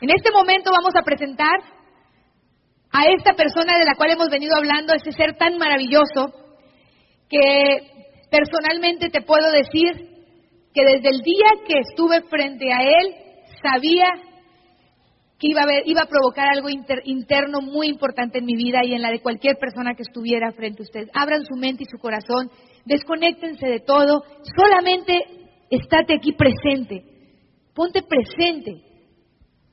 En este momento vamos a presentar a esta persona de la cual hemos venido hablando, ese ser tan maravilloso, que personalmente te puedo decir que desde el día que estuve frente a él, sabía que iba a, haber, iba a provocar algo interno muy importante en mi vida y en la de cualquier persona que estuviera frente a ustedes. Abran su mente y su corazón, desconéctense de todo, solamente estate aquí presente, ponte presente.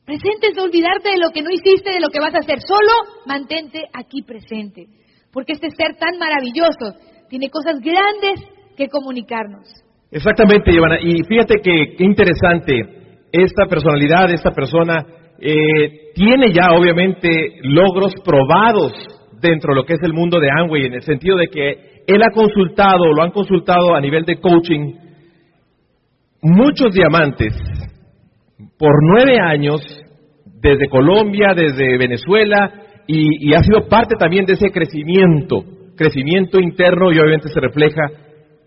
Presente es olvidarte de lo que no hiciste, de lo que vas a hacer, solo mantente aquí presente, porque este ser tan maravilloso tiene cosas grandes que comunicarnos. Exactamente, Ivana, y fíjate que interesante, esta personalidad, esta persona eh, tiene ya obviamente logros probados dentro de lo que es el mundo de Amway, en el sentido de que él ha consultado, lo han consultado a nivel de coaching, muchos diamantes por nueve años, desde Colombia, desde Venezuela, y, ha sido parte también de ese crecimiento, crecimiento interno y obviamente se refleja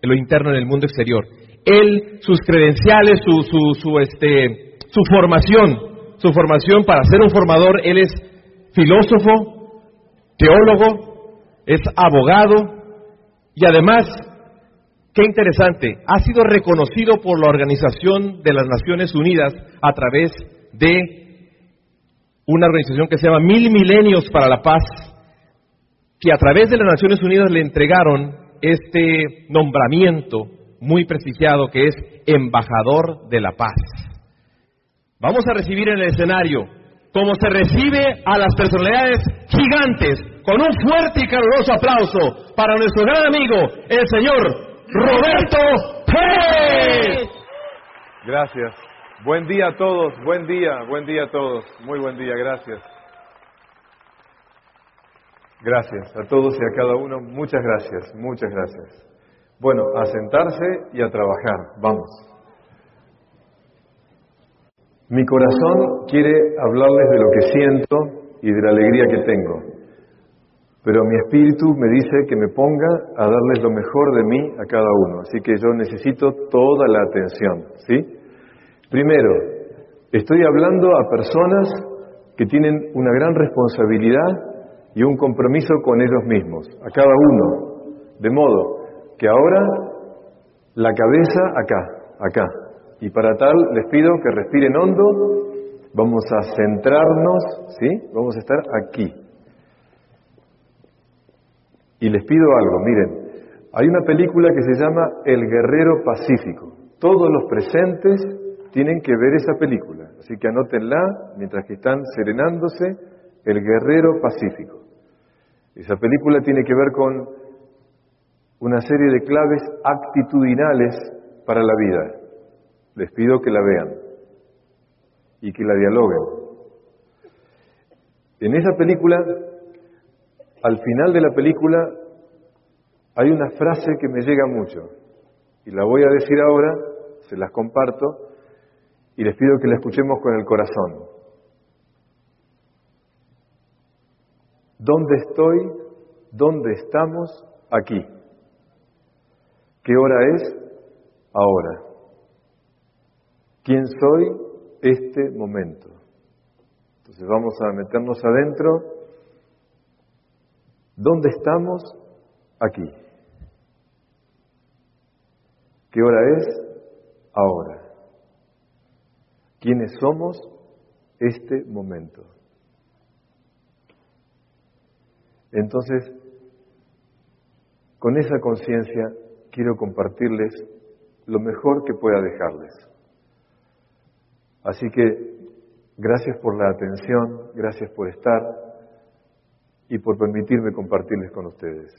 en lo interno en el mundo exterior. Él, sus credenciales, su, su, su, este, su formación, su formación para ser un formador. Él es filósofo, teólogo, es abogado y además, qué interesante, ha sido reconocido por la Organización de las Naciones Unidas a través de una organización que se llama Mil Milenios para la Paz, que a través de las Naciones Unidas le entregaron este nombramiento muy prestigiado que es embajador de la paz. Vamos a recibir en el escenario, como se recibe a las personalidades gigantes, con un fuerte y caluroso aplauso para nuestro gran amigo, el señor Roberto Pérez. Gracias. Buen día a todos, buen día, buen día a todos, muy buen día, gracias. Gracias a todos y a cada uno, muchas gracias, muchas gracias. Bueno, a sentarse y a trabajar, vamos. Mi corazón quiere hablarles de lo que siento y de la alegría que tengo, pero mi espíritu me dice que me ponga a darles lo mejor de mí a cada uno, así que yo necesito toda la atención, ¿sí? Primero, estoy hablando a personas que tienen una gran responsabilidad y un compromiso con ellos mismos, a cada uno, de modo que ahora la cabeza acá, acá, y para tal les pido que respiren hondo, vamos a centrarnos, ¿sí? Vamos a estar aquí. Y les pido algo, miren, hay una película que se llama El Guerrero Pacífico. Todos los presentes tienen que ver esa película, así que anótenla mientras que están serenándose, El Guerrero Pacífico. Esa película tiene que ver con una serie de claves actitudinales para la vida. Les pido que la vean y que la dialoguen. En esa película, al final de la película, hay una frase que me llega mucho y la voy a decir ahora, se las comparto y les pido que la escuchemos con el corazón. ¿Dónde estoy? ¿Dónde estamos? Aquí. ¿Qué hora es? Ahora. ¿Quién soy? Este momento. Entonces vamos a meternos adentro. ¿Dónde estamos? Aquí. ¿Qué hora es? Ahora. ¿Quiénes somos? Este momento. Entonces, con esa conciencia quiero compartirles lo mejor que pueda dejarles. Así que gracias por la atención, gracias por estar y por permitirme compartirles con ustedes.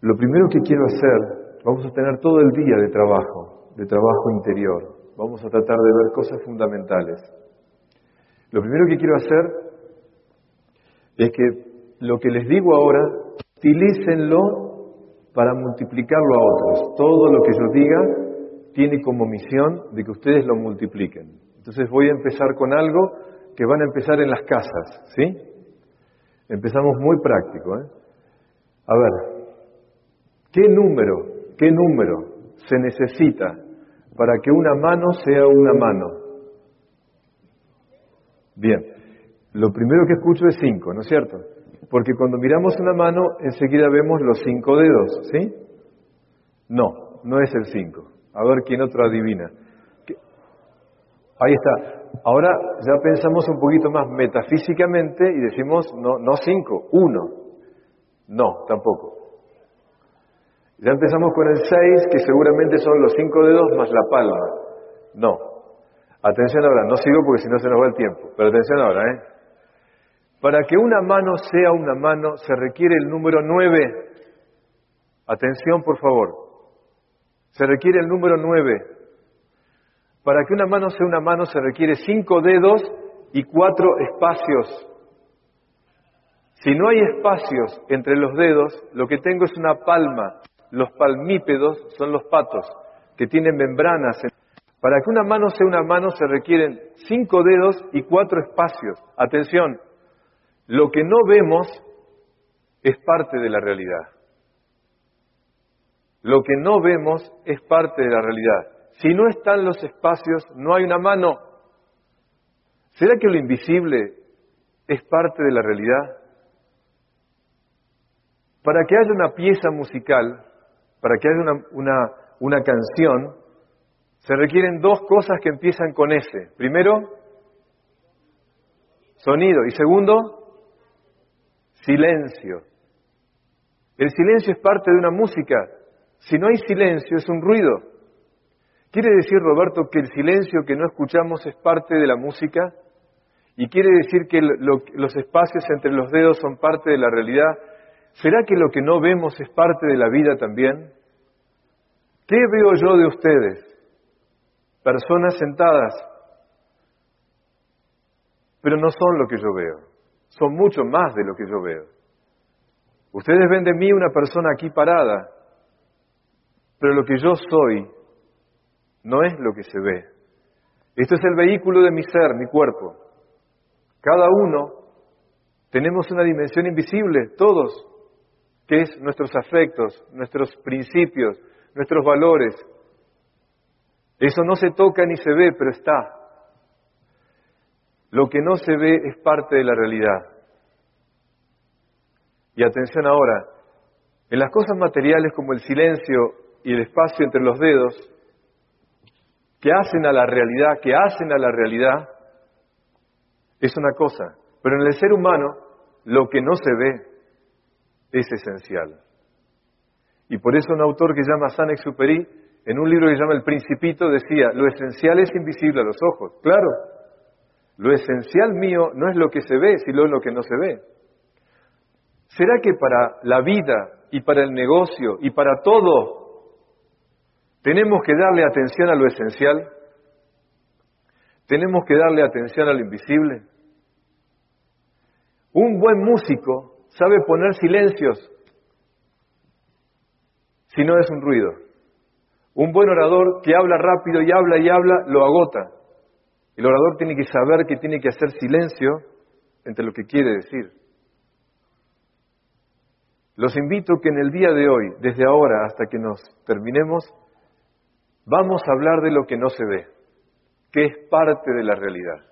Lo primero que quiero hacer, vamos a tener todo el día de trabajo, de trabajo interior. Vamos a tratar de ver cosas fundamentales. Lo primero que quiero hacer es que lo que les digo ahora, utilícenlo para multiplicarlo a otros. Todo lo que yo diga tiene como misión de que ustedes lo multipliquen. Entonces voy a empezar con algo que van a empezar en las casas, ¿sí? Empezamos muy práctico, ¿eh? A ver, ¿qué número, qué número se necesita para que una mano sea una mano? Bien, lo primero que escucho es cinco, ¿no es cierto? Porque cuando miramos una mano, enseguida vemos los cinco dedos, ¿sí? No, no es el cinco. A ver quién otro adivina. Ahí está. Ahora ya pensamos un poquito más metafísicamente y decimos, no, no cinco, uno. No, tampoco. Ya empezamos con el seis, que seguramente son los cinco dedos más la palma. No. Atención ahora, no sigo porque si no se nos va el tiempo, pero atención ahora, ¿eh? Para que una mano sea una mano se requiere el número nueve. Atención, por favor. Se requiere el número nueve. Para que una mano sea una mano se requiere cinco dedos y cuatro espacios. Si no hay espacios entre los dedos, lo que tengo es una palma. Los palmípedos son los patos, que tienen membranas. Para que una mano sea una mano se requieren cinco dedos y cuatro espacios. Atención, lo que no vemos es parte de la realidad. Lo que no vemos es parte de la realidad. Si no están los espacios, no hay una mano. ¿Será que lo invisible es parte de la realidad? Para que haya una pieza musical, para que haya una, una, canción, se requieren dos cosas que empiezan con S. Primero, sonido. Y segundo, silencio. El silencio es parte de una música. Si no hay silencio, es un ruido. ¿Quiere decir, Roberto, que el silencio que no escuchamos es parte de la música? ¿Y quiere decir que los espacios entre los dedos son parte de la realidad? ¿Será que lo que no vemos es parte de la vida también? ¿Qué veo yo de ustedes? Personas sentadas, pero no son lo que yo veo, son mucho más de lo que yo veo. Ustedes ven de mí una persona aquí parada, pero lo que yo soy no es lo que se ve. Esto es el vehículo de mi ser, mi cuerpo. Cada uno tenemos una dimensión invisible, todos, que es nuestros afectos, nuestros principios, nuestros valores. Eso no se toca ni se ve, pero está. Lo que no se ve es parte de la realidad. Y atención ahora, en las cosas materiales como el silencio y el espacio entre los dedos, que hacen a la realidad, que hacen a la realidad, es una cosa. Pero en el ser humano, lo que no se ve es esencial. Y por eso un autor que llama San Superi, en un libro que llama El Principito, decía, lo esencial es invisible a los ojos. Claro, lo esencial mío no es lo que se ve, sino lo que no se ve. ¿Será que para la vida y para el negocio y para todo tenemos que darle atención a lo esencial. Tenemos que darle atención a lo invisible. Un buen músico sabe poner silencios si no es un ruido. Un buen orador que habla rápido y habla y habla lo agota. El orador tiene que saber que tiene que hacer silencio entre lo que quiere decir. Los invito que en el día de hoy, desde ahora hasta que nos terminemos, Vamos a hablar de lo que no se ve, que es parte de la realidad.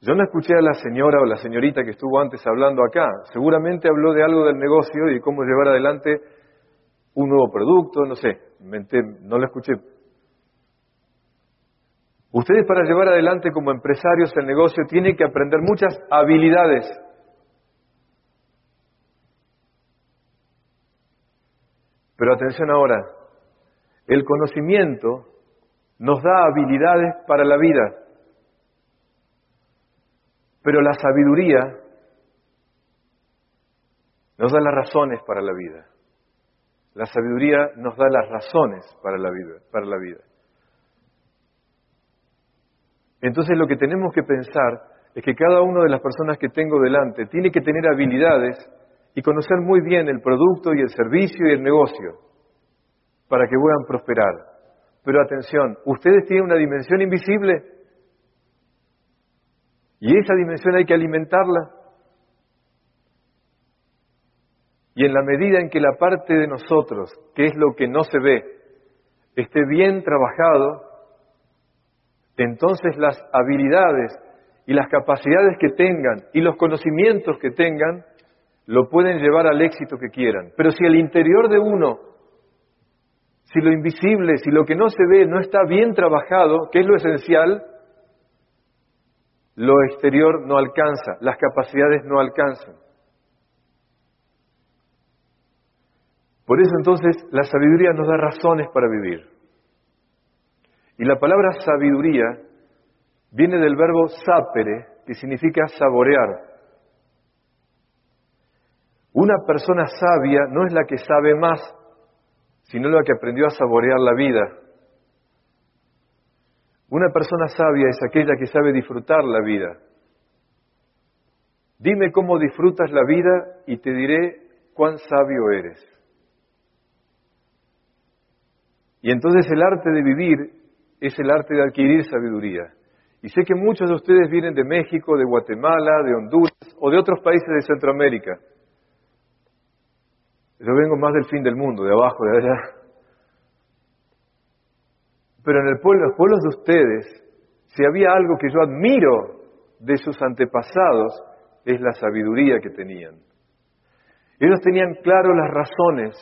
Yo no escuché a la señora o la señorita que estuvo antes hablando acá. Seguramente habló de algo del negocio y cómo llevar adelante un nuevo producto, no sé, no la escuché. Ustedes para llevar adelante como empresarios el negocio tienen que aprender muchas habilidades. Pero atención ahora, el conocimiento nos da habilidades para la vida, pero la sabiduría nos da las razones para la vida. La sabiduría nos da las razones para la vida. Entonces lo que tenemos que pensar es que cada una de las personas que tengo delante tiene que tener habilidades y conocer muy bien el producto y el servicio y el negocio para que puedan prosperar. Pero atención, ustedes tienen una dimensión invisible y esa dimensión hay que alimentarla. Y en la medida en que la parte de nosotros, que es lo que no se ve, esté bien trabajado, entonces las habilidades y las capacidades que tengan y los conocimientos que tengan, lo pueden llevar al éxito que quieran. Pero si el interior de uno, si lo invisible, si lo que no se ve no está bien trabajado, que es lo esencial, lo exterior no alcanza, las capacidades no alcanzan. Por eso entonces la sabiduría nos da razones para vivir. Y la palabra sabiduría viene del verbo sapere, que significa saborear. Una persona sabia no es la que sabe más, sino la que aprendió a saborear la vida. Una persona sabia es aquella que sabe disfrutar la vida. Dime cómo disfrutas la vida y te diré cuán sabio eres. Y entonces el arte de vivir es el arte de adquirir sabiduría. Y sé que muchos de ustedes vienen de México, de Guatemala, de Honduras o de otros países de Centroamérica. Yo vengo más del fin del mundo, de abajo, de allá. Pero en el pueblo, los pueblos de ustedes, si había algo que yo admiro de sus antepasados, es la sabiduría que tenían. Ellos tenían claro las razones,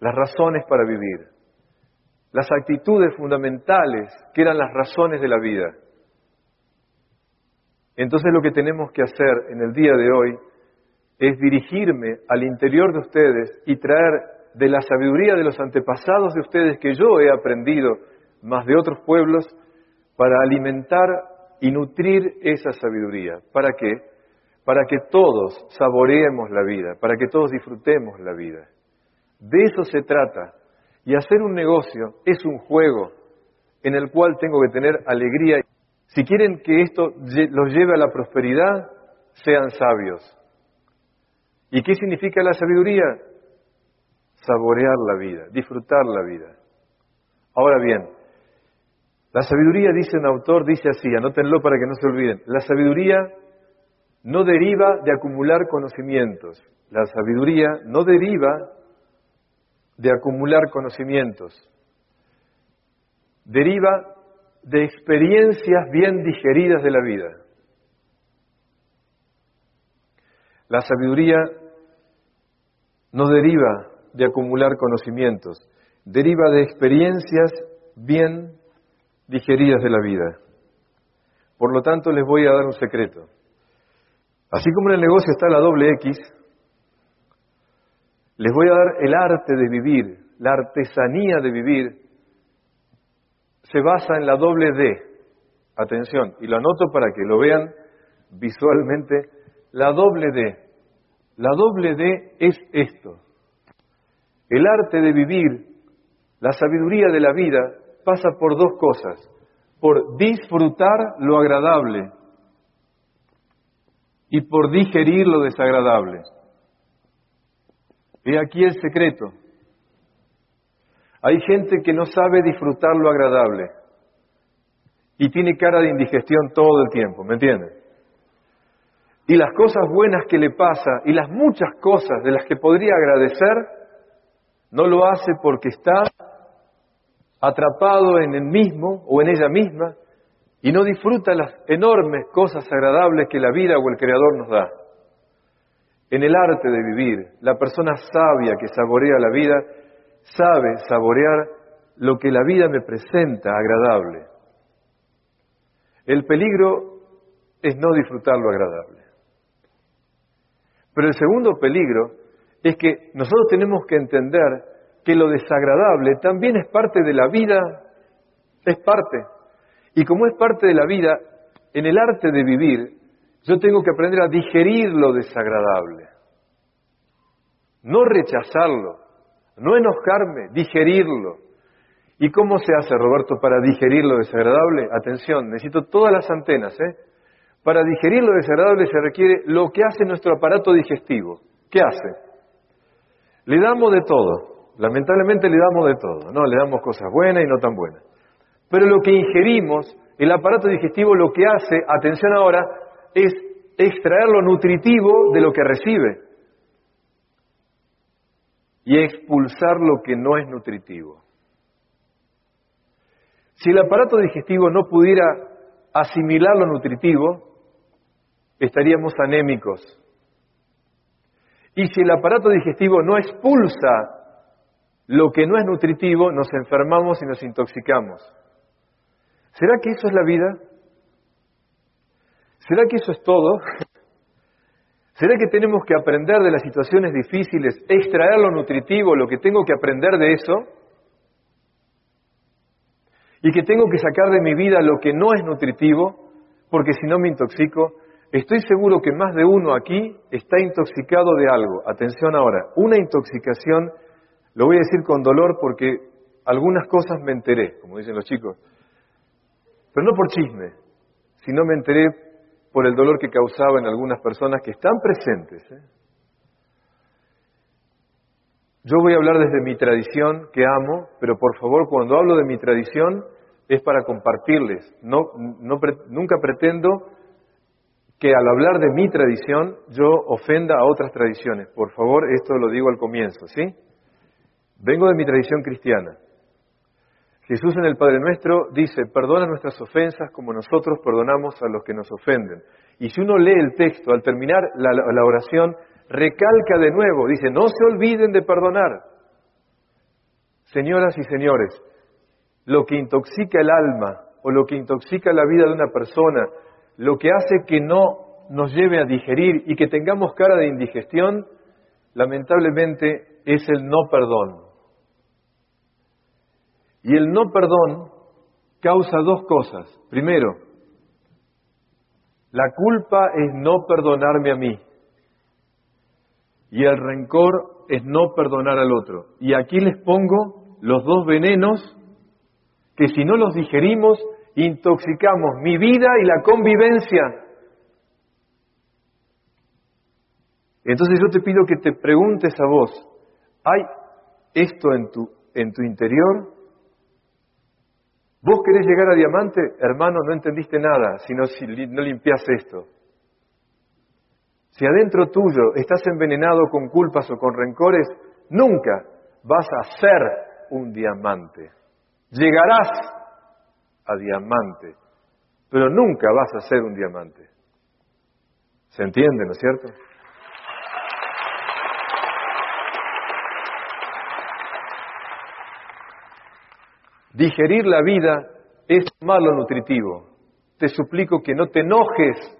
las razones para vivir, las actitudes fundamentales que eran las razones de la vida. Entonces lo que tenemos que hacer en el día de hoy es dirigirme al interior de ustedes y traer de la sabiduría de los antepasados de ustedes que yo he aprendido, más de otros pueblos, para alimentar y nutrir esa sabiduría. ¿Para qué? Para que todos saboreemos la vida, para que todos disfrutemos la vida. De eso se trata. Y hacer un negocio es un juego en el cual tengo que tener alegría. Si quieren que esto los lleve a la prosperidad, sean sabios. ¿Y qué significa la sabiduría? Saborear la vida, disfrutar la vida. Ahora bien, la sabiduría, dice un autor, dice así, anótenlo para que no se olviden, la sabiduría no deriva de acumular conocimientos, la sabiduría no deriva de acumular conocimientos, deriva de experiencias bien digeridas de la vida. La sabiduría no deriva de acumular conocimientos, deriva de experiencias bien digeridas de la vida. Por lo tanto, les voy a dar un secreto. Así como en el negocio está la doble X, les voy a dar el arte de vivir, la artesanía de vivir, se basa en la doble D. Atención, y lo anoto para que lo vean visualmente la doble D. La doble D es esto. El arte de vivir, la sabiduría de la vida, pasa por dos cosas. Por disfrutar lo agradable y por digerir lo desagradable. He aquí el secreto. Hay gente que no sabe disfrutar lo agradable y tiene cara de indigestión todo el tiempo, ¿me entienden? Y las cosas buenas que le pasa y las muchas cosas de las que podría agradecer, no lo hace porque está atrapado en él mismo o en ella misma y no disfruta las enormes cosas agradables que la vida o el Creador nos da. En el arte de vivir, la persona sabia que saborea la vida sabe saborear lo que la vida me presenta agradable. El peligro es no disfrutar lo agradable. Pero el segundo peligro es que nosotros tenemos que entender que lo desagradable también es parte de la vida, es parte. Y como es parte de la vida, en el arte de vivir, yo tengo que aprender a digerir lo desagradable. No rechazarlo, no enojarme, digerirlo. ¿Y cómo se hace, Roberto, para digerir lo desagradable? Atención, necesito todas las antenas, ¿eh? Para digerir lo desagradable se requiere lo que hace nuestro aparato digestivo. ¿Qué hace? Le damos de todo. Lamentablemente le damos de todo. No, le damos cosas buenas y no tan buenas. Pero lo que ingerimos, el aparato digestivo lo que hace, atención ahora, es extraer lo nutritivo de lo que recibe y expulsar lo que no es nutritivo. Si el aparato digestivo no pudiera asimilar lo nutritivo, estaríamos anémicos. Y si el aparato digestivo no expulsa lo que no es nutritivo, nos enfermamos y nos intoxicamos. ¿Será que eso es la vida? ¿Será que eso es todo? ¿Será que tenemos que aprender de las situaciones difíciles, extraer lo nutritivo, lo que tengo que aprender de eso? Y que tengo que sacar de mi vida lo que no es nutritivo, porque si no me intoxico. Estoy seguro que más de uno aquí está intoxicado de algo. Atención ahora, una intoxicación, lo voy a decir con dolor porque algunas cosas me enteré, como dicen los chicos, pero no por chisme, sino me enteré por el dolor que causaba en algunas personas que están presentes. ¿eh? Yo voy a hablar desde mi tradición que amo, pero por favor cuando hablo de mi tradición es para compartirles. No, nunca pretendo que al hablar de mi tradición yo ofenda a otras tradiciones. Por favor, esto lo digo al comienzo, ¿sí? Vengo de mi tradición cristiana. Jesús en el Padre Nuestro dice, perdona nuestras ofensas como nosotros perdonamos a los que nos ofenden. Y si uno lee el texto, al terminar la, oración, recalca de nuevo, dice, no se olviden de perdonar. Señoras y señores, lo que intoxica el alma o lo que intoxica la vida de una persona, lo que hace que no nos lleve a digerir y que tengamos cara de indigestión, lamentablemente es el no perdón. Y el no perdón causa dos cosas. Primero, la culpa es no perdonarme a mí. Y el rencor es no perdonar al otro. Y aquí les pongo los dos venenos que si no los digerimos, intoxicamos mi vida y la convivencia. Entonces yo te pido que te preguntes a vos, ¿hay esto en tu, en tu interior? ¿Vos querés llegar a diamante? Hermano, no entendiste nada si no, si no limpias esto. Si adentro tuyo estás envenenado con culpas o con rencores, nunca vas a ser un diamante. Llegarás a diamante, pero nunca vas a ser un diamante. ¿Se entiende, no es cierto? Digerir la vida es malo nutritivo. Te suplico que no te enojes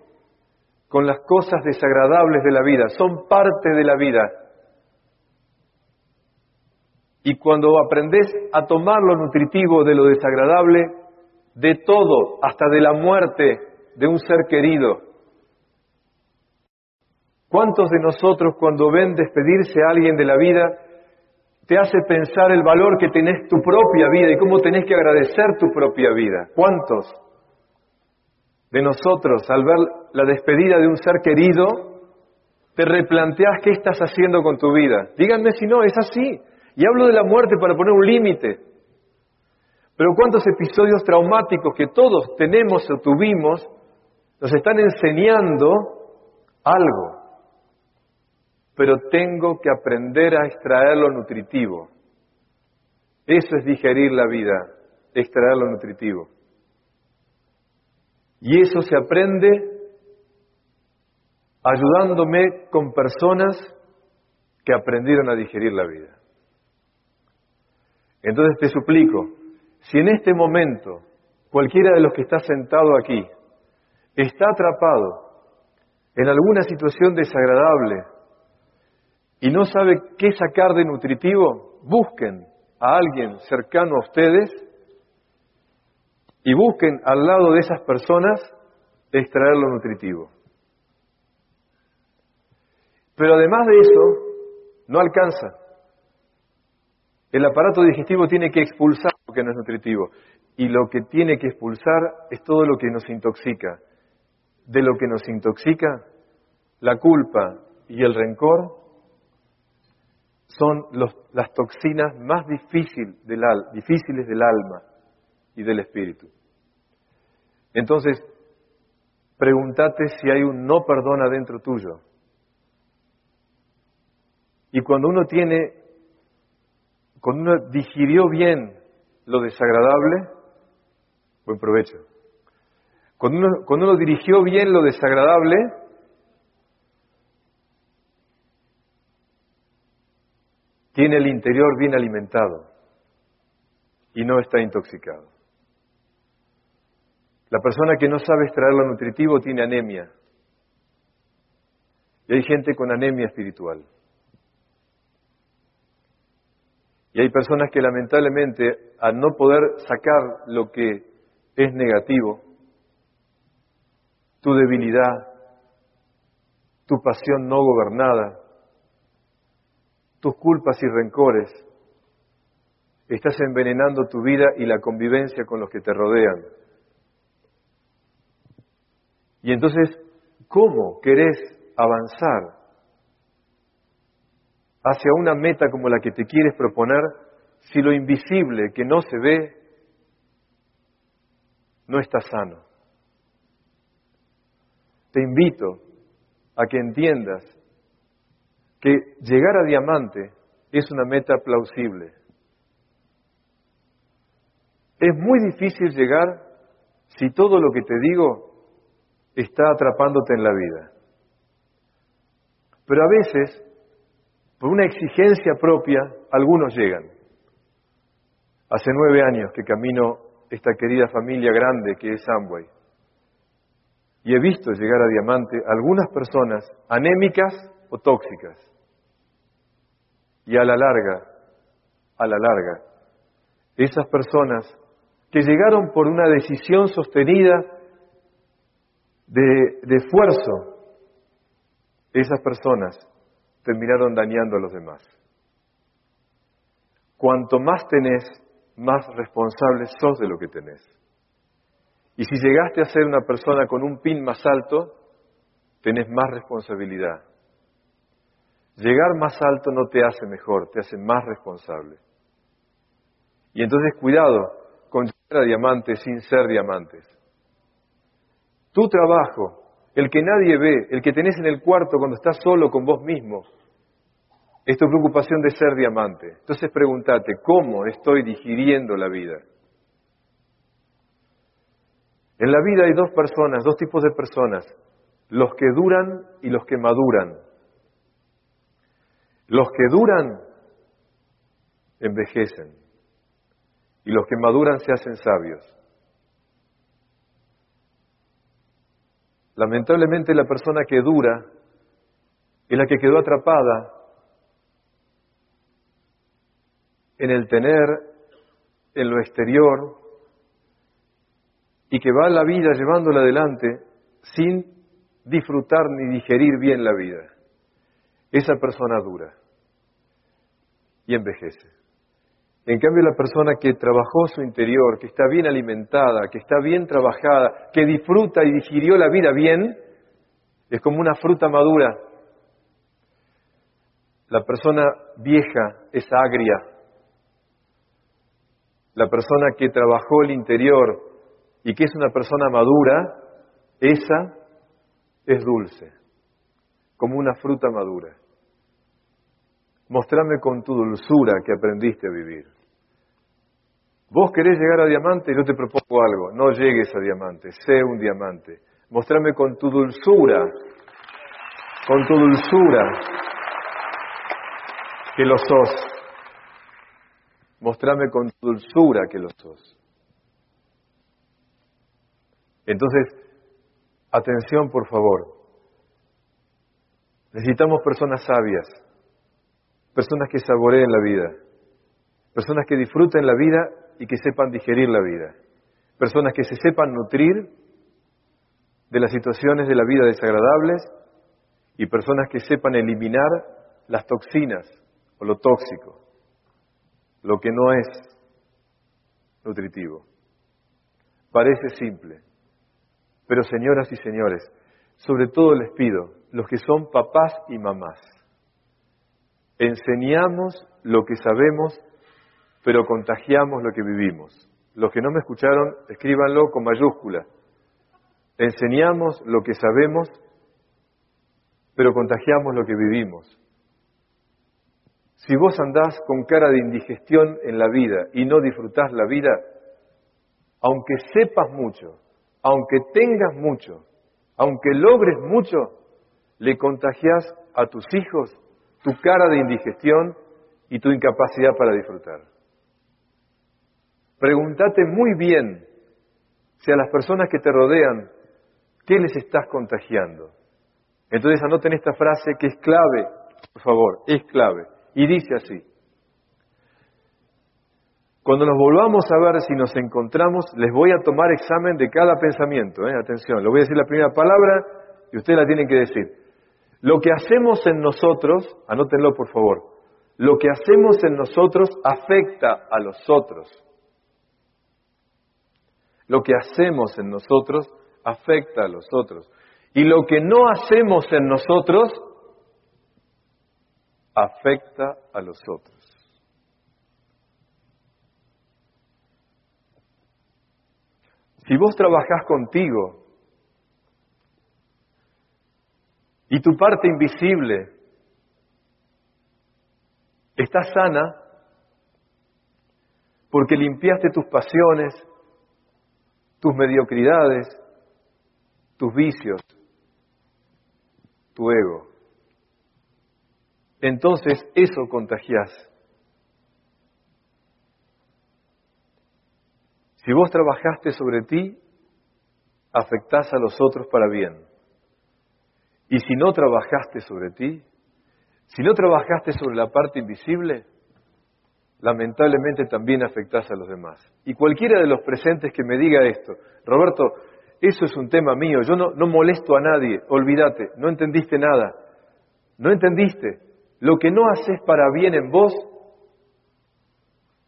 con las cosas desagradables de la vida, son parte de la vida. Y cuando aprendes a tomar lo nutritivo de lo desagradable, de todo, hasta de la muerte de un ser querido. ¿Cuántos de nosotros cuando ven despedirse a alguien de la vida te hace pensar el valor que tenés tu propia vida y cómo tenés que agradecer tu propia vida. ¿Cuántos de nosotros, al ver la despedida de un ser querido, te replanteás qué estás haciendo con tu vida? Díganme si no, es así. Y hablo de la muerte para poner un límite. Pero cuántos episodios traumáticos que todos tenemos o tuvimos nos están enseñando algo pero tengo que aprender a extraer lo nutritivo. Eso es digerir la vida, extraer lo nutritivo. Y eso se aprende ayudándome con personas que aprendieron a digerir la vida. Entonces te suplico, si en este momento cualquiera de los que está sentado aquí está atrapado en alguna situación desagradable, y no sabe qué sacar de nutritivo, busquen a alguien cercano a ustedes y busquen al lado de esas personas extraer lo nutritivo. Pero además de eso, no alcanza. El aparato digestivo tiene que expulsar que no es nutritivo. Y lo que tiene que expulsar es todo lo que nos intoxica. De lo que nos intoxica, la culpa y el rencor son las toxinas más difíciles del alma y del espíritu. Entonces, pregúntate si hay un no perdón adentro tuyo. Y cuando uno tiene, cuando uno digirió bien lo desagradable, buen provecho. Cuando uno, dirigió bien lo desagradable, tiene el interior bien alimentado y no está intoxicado. La persona que no sabe extraer lo nutritivo tiene anemia. Y hay gente con anemia espiritual. Y hay personas que lamentablemente, al no poder sacar lo que es negativo, tu debilidad, tu pasión no gobernada, tus culpas y rencores, estás envenenando tu vida y la convivencia con los que te rodean. Y entonces, ¿cómo querés avanzar hacia una meta como la que te quieres proponer si lo invisible que no se ve no está sano? Te invito a que entiendas que llegar a diamante es una meta plausible. Es muy difícil llegar si todo lo que te digo está atrapándote en la vida. Pero a veces, por una exigencia propia, algunos llegan. Hace nueve años que camino esta querida familia grande que es Amway. Y he visto llegar a Diamante algunas personas anémicas o tóxicas. Y a la larga, a la larga, esas personas que llegaron por una decisión sostenida de, de esfuerzo, esas personas terminaron dañando a los demás. Cuanto más tenés, más responsable sos de lo que tenés. Y si llegaste a ser una persona con un pin más alto, tenés más responsabilidad. Llegar más alto no te hace mejor, te hace más responsable. Y entonces cuidado con llegar a diamantes sin ser diamantes. Tu trabajo, el que nadie ve, el que tenés en el cuarto cuando estás solo con vos mismo, es preocupación de ser diamante. Entonces pregúntate, ¿cómo estoy digiriendo la vida? En la vida hay dos personas, dos tipos de personas, los que duran y los que maduran. Los que duran envejecen y los que maduran se hacen sabios. Lamentablemente la persona que dura es la que quedó atrapada en el tener, en lo exterior, y que va la vida llevándola adelante sin disfrutar ni digerir bien la vida. Esa persona dura y envejece. En cambio, la persona que trabajó su interior, que está bien alimentada, que está bien trabajada, que disfruta y digirió la vida bien, es como una fruta madura. La persona vieja es agria. La persona que trabajó el interior y que es una persona madura, esa es dulce, como una fruta madura. Mostrame con tu dulzura que aprendiste a vivir. Vos querés llegar a diamante, yo te propongo algo, no llegues a diamante, sé un diamante. Mostrame con tu dulzura, con tu dulzura que lo sos. Mostrame con tu dulzura que lo sos. Entonces, atención por favor. Necesitamos personas sabias, personas que saboreen la vida, personas que disfruten la vida y que sepan digerir la vida, personas que se sepan nutrir de las situaciones de la vida desagradables y personas que sepan eliminar las toxinas o lo tóxico, lo que no es nutritivo. Parece simple, pero señoras y señores, sobre todo les pido, los que son papás y mamás, Enseñamos lo que sabemos, pero contagiamos lo que vivimos. Los que no me escucharon, escríbanlo con mayúscula. Enseñamos lo que sabemos, pero contagiamos lo que vivimos. Si vos andás con cara de indigestión en la vida y no disfrutás la vida, aunque sepas mucho, aunque tengas mucho, aunque logres mucho, le contagias a tus hijos tu cara de indigestión y tu incapacidad para disfrutar. Pregúntate muy bien si a las personas que te rodean, ¿qué les estás contagiando? Entonces anoten esta frase que es clave, por favor, es clave. Y dice así, cuando nos volvamos a ver si nos encontramos, les voy a tomar examen de cada pensamiento. ¿eh? Atención, le voy a decir la primera palabra y ustedes la tienen que decir. Lo que hacemos en nosotros, anótenlo por favor, lo que hacemos en nosotros afecta a los otros. Lo que hacemos en nosotros afecta a los otros. Y lo que no hacemos en nosotros afecta a los otros. Si vos trabajás contigo y tu parte invisible está sana porque limpiaste tus pasiones, tus mediocridades, tus vicios, tu ego. Entonces eso contagias. Si vos trabajaste sobre ti, afectás a los otros para bien. Y si no trabajaste sobre ti, si no trabajaste sobre la parte invisible, lamentablemente también afectás a los demás. Y cualquiera de los presentes que me diga esto, Roberto, eso es un tema mío, yo no, no molesto a nadie, olvídate, no entendiste nada, no entendiste. Lo que no haces para bien en vos,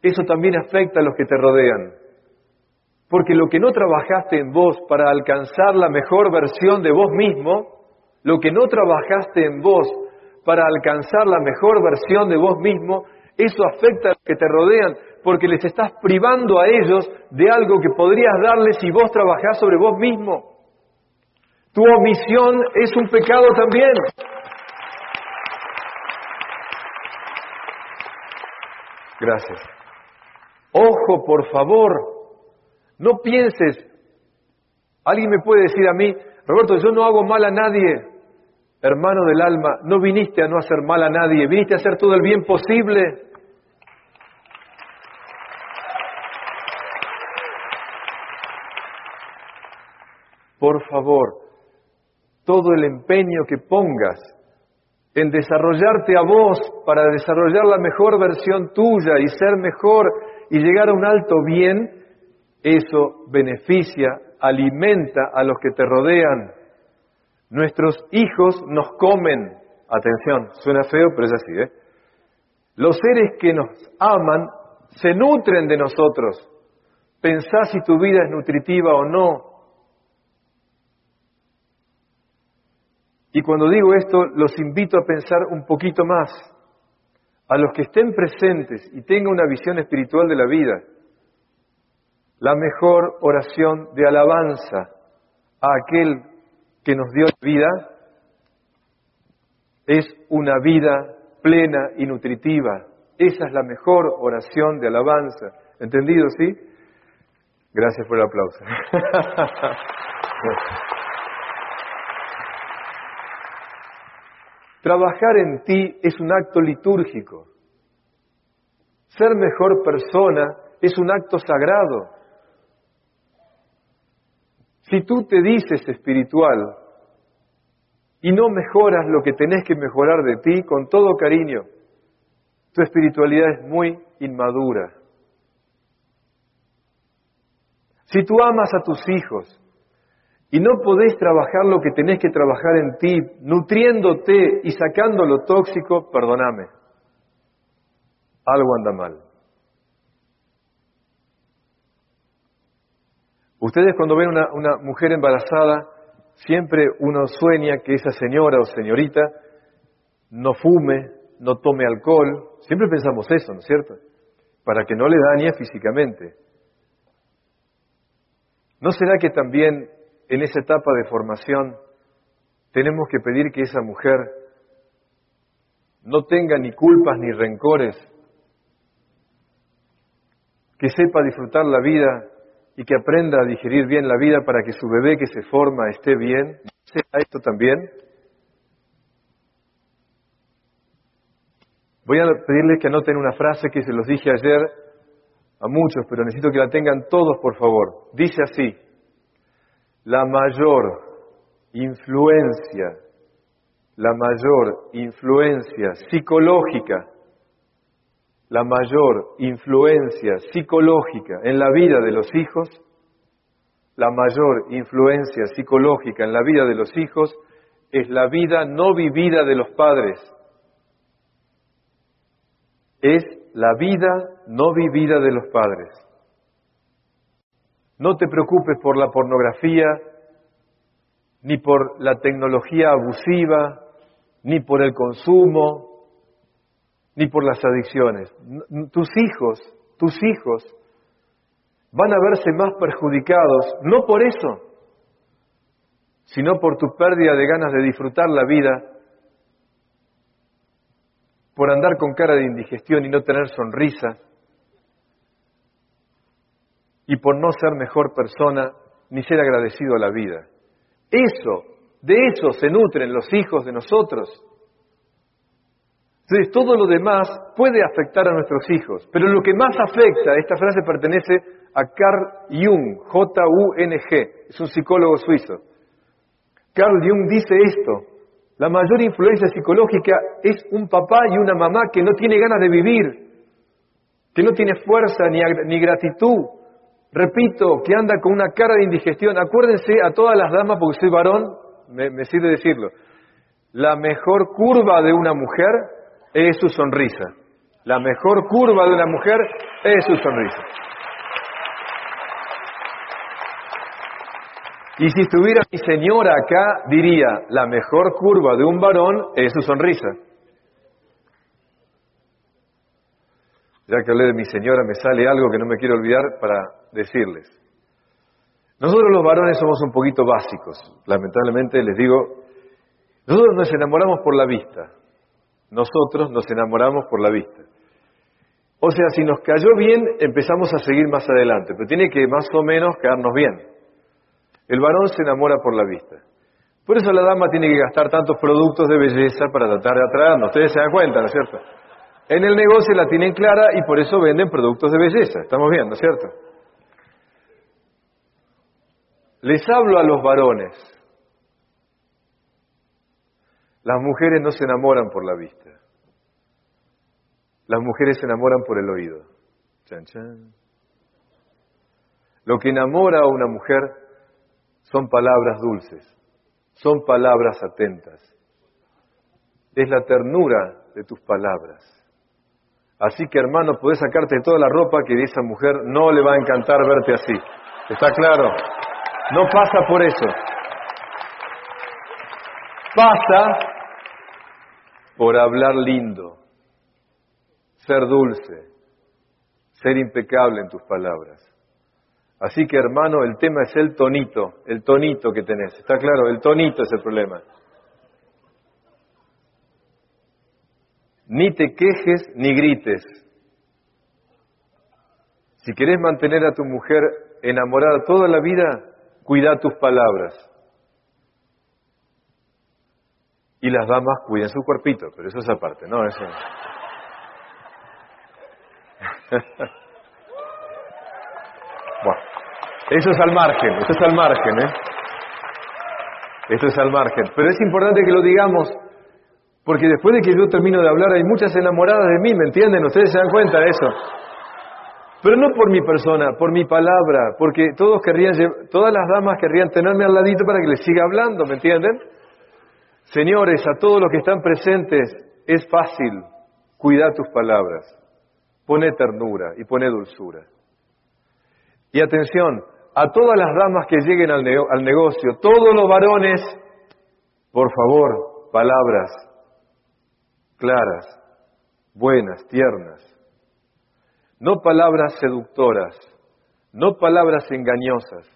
eso también afecta a los que te rodean. Porque lo que no trabajaste en vos para alcanzar la mejor versión de vos mismo, lo que no trabajaste en vos para alcanzar la mejor versión de vos mismo, eso afecta a los que te rodean porque les estás privando a ellos de algo que podrías darles si vos trabajás sobre vos mismo. Tu omisión es un pecado también. Gracias. Ojo, por favor, no pienses, alguien me puede decir a mí, Roberto, yo no hago mal a nadie. Hermano del alma, no viniste a no hacer mal a nadie, viniste a hacer todo el bien posible. Por favor, todo el empeño que pongas en desarrollarte a vos para desarrollar la mejor versión tuya y ser mejor y llegar a un alto bien, eso beneficia, alimenta a los que te rodean. Nuestros hijos nos comen. Atención, suena feo, pero es así, ¿eh? Los seres que nos aman se nutren de nosotros. Pensá si tu vida es nutritiva o no. Y cuando digo esto, los invito a pensar un poquito más. A los que estén presentes y tengan una visión espiritual de la vida, la mejor oración de alabanza a aquel que nos dio vida es una vida plena y nutritiva. Esa es la mejor oración de alabanza. ¿Entendido, sí? Gracias por el aplauso. Trabajar en ti es un acto litúrgico. Ser mejor persona es un acto sagrado. Si tú te dices espiritual y no mejoras lo que tenés que mejorar de ti con todo cariño, tu espiritualidad es muy inmadura. Si tú amas a tus hijos y no podés trabajar lo que tenés que trabajar en ti, nutriéndote y sacando lo tóxico, perdóname, algo anda mal. Ustedes cuando ven una, una mujer embarazada, siempre uno sueña que esa señora o señorita no fume, no tome alcohol, siempre pensamos eso, ¿no es cierto? Para que no le dañe físicamente. ¿No será que también en esa etapa de formación tenemos que pedir que esa mujer no tenga ni culpas ni rencores, que sepa disfrutar la vida y que aprenda a digerir bien la vida para que su bebé que se forma esté bien, sea esto también. Voy a pedirles que anoten una frase que se los dije ayer a muchos, pero necesito que la tengan todos, por favor. Dice así, la mayor influencia, la mayor influencia psicológica, la mayor influencia psicológica en la vida de los hijos, la mayor influencia psicológica en la vida de los hijos es la vida no vivida de los padres. Es la vida no vivida de los padres. No te preocupes por la pornografía, ni por la tecnología abusiva, ni por el consumo, ni por las adicciones. Tus hijos, tus hijos van a verse más perjudicados, no por eso, sino por tu pérdida de ganas de disfrutar la vida, por andar con cara de indigestión y no tener sonrisa, y por no ser mejor persona ni ser agradecido a la vida. Eso, de eso se nutren los hijos de nosotros. Entonces, todo lo demás puede afectar a nuestros hijos, pero lo que más afecta, esta frase pertenece a Carl Jung, J-U-N-G, es un psicólogo suizo. Carl Jung dice esto, la mayor influencia psicológica es un papá y una mamá que no tiene ganas de vivir, que no tiene fuerza ni, ni gratitud, repito, que anda con una cara de indigestión. Acuérdense a todas las damas, porque soy varón, me, me sirve decirlo, la mejor curva de una mujer es su sonrisa. La mejor curva de una mujer es su sonrisa. Y si estuviera mi señora acá, diría, la mejor curva de un varón es su sonrisa. Ya que hablé de mi señora, me sale algo que no me quiero olvidar para decirles. Nosotros los varones somos un poquito básicos, lamentablemente les digo, nosotros nos enamoramos por la vista, nosotros nos enamoramos por la vista. O sea, si nos cayó bien, empezamos a seguir más adelante, pero tiene que más o menos caernos bien. El varón se enamora por la vista. Por eso la dama tiene que gastar tantos productos de belleza para tratar de atraernos. Ustedes se dan cuenta, ¿no es cierto? En el negocio la tienen clara y por eso venden productos de belleza. Estamos viendo, ¿cierto? Les hablo a los varones. Las mujeres no se enamoran por la vista. Las mujeres se enamoran por el oído. Chan, chan. Lo que enamora a una mujer son palabras dulces, son palabras atentas. Es la ternura de tus palabras. Así que hermano, puedes sacarte toda la ropa que de esa mujer no le va a encantar verte así. ¿Está claro? No pasa por eso. Pasa por hablar lindo, ser dulce, ser impecable en tus palabras. Así que hermano, el tema es el tonito, el tonito que tenés. ¿Está claro? El tonito es el problema. Ni te quejes ni grites. Si querés mantener a tu mujer enamorada toda la vida, cuida tus palabras. Y las damas cuiden su cuerpito, pero eso es aparte, ¿no? Eso. bueno, eso es al margen, eso es al margen, ¿eh? Eso es al margen. Pero es importante que lo digamos, porque después de que yo termino de hablar hay muchas enamoradas de mí, ¿me entienden? Ustedes se dan cuenta de eso. Pero no por mi persona, por mi palabra, porque todos querrían, todas las damas querrían tenerme al ladito para que les siga hablando, ¿me entienden? Señores, a todos los que están presentes, es fácil, cuidar tus palabras, pone ternura y pone dulzura. Y atención, a todas las damas que lleguen al negocio, todos los varones, por favor, palabras claras, buenas, tiernas, no palabras seductoras, no palabras engañosas.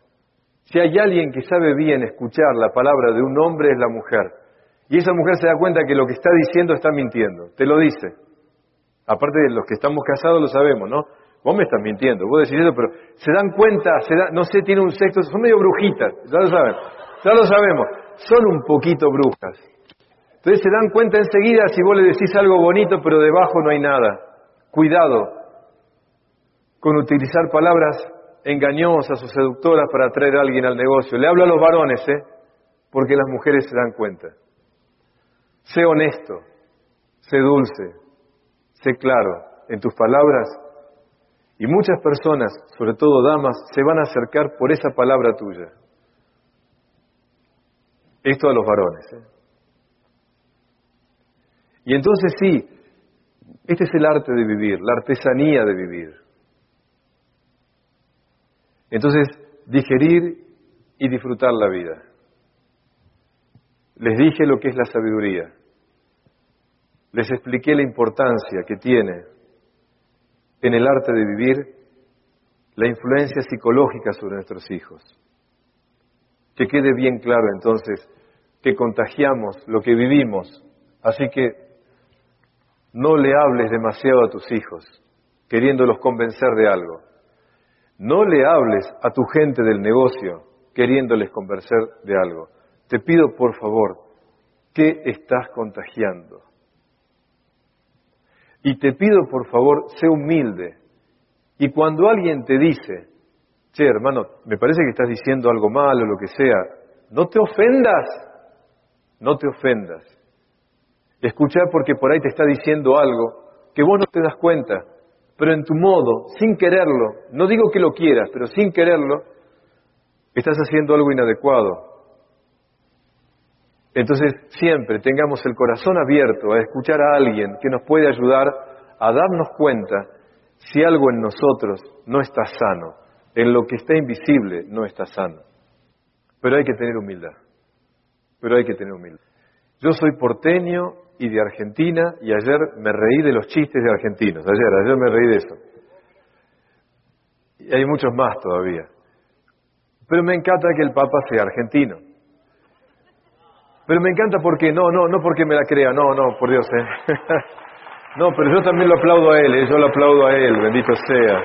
Si hay alguien que sabe bien escuchar la palabra de un hombre es la mujer. Y esa mujer se da cuenta que lo que está diciendo está mintiendo. Te lo dice. Aparte de los que estamos casados lo sabemos, ¿no? Vos me estás mintiendo, vos decís eso, pero se dan cuenta, se da, no sé, tiene un sexto, son medio brujitas, ya lo saben, ya lo sabemos, son un poquito brujas. Entonces se dan cuenta enseguida si vos le decís algo bonito, pero debajo no hay nada. Cuidado con utilizar palabras engañosas o seductoras para atraer a alguien al negocio. Le hablo a los varones, ¿eh? Porque las mujeres se dan cuenta. Sé honesto, sé dulce, sé claro en tus palabras y muchas personas, sobre todo damas, se van a acercar por esa palabra tuya. Esto a los varones. ¿eh? Y entonces sí, este es el arte de vivir, la artesanía de vivir. Entonces, digerir y disfrutar la vida. Les dije lo que es la sabiduría. Les expliqué la importancia que tiene en el arte de vivir la influencia psicológica sobre nuestros hijos. Que quede bien claro entonces que contagiamos lo que vivimos. Así que no le hables demasiado a tus hijos, queriéndolos convencer de algo. No le hables a tu gente del negocio, queriéndoles convencer de algo. Te pido, por favor, ¿qué estás contagiando? Y te pido, por favor, sé humilde. Y cuando alguien te dice, che, hermano, me parece que estás diciendo algo mal o lo que sea, no te ofendas, no te ofendas. Escucha porque por ahí te está diciendo algo que vos no te das cuenta, pero en tu modo, sin quererlo, no digo que lo quieras, pero sin quererlo, estás haciendo algo inadecuado. Entonces, siempre tengamos el corazón abierto a escuchar a alguien que nos puede ayudar a darnos cuenta si algo en nosotros no está sano, en lo que está invisible no está sano. Pero hay que tener humildad, pero hay que tener humildad. Yo soy porteño y de Argentina y ayer me reí de los chistes de argentinos, ayer, ayer me reí de eso. Y hay muchos más todavía. Pero me encanta que el Papa sea argentino. Pero me encanta porque, no, no, no porque me la crea, no, no, por Dios, ¿eh? no, pero yo también lo aplaudo a él, ¿eh? yo lo aplaudo a él, bendito sea.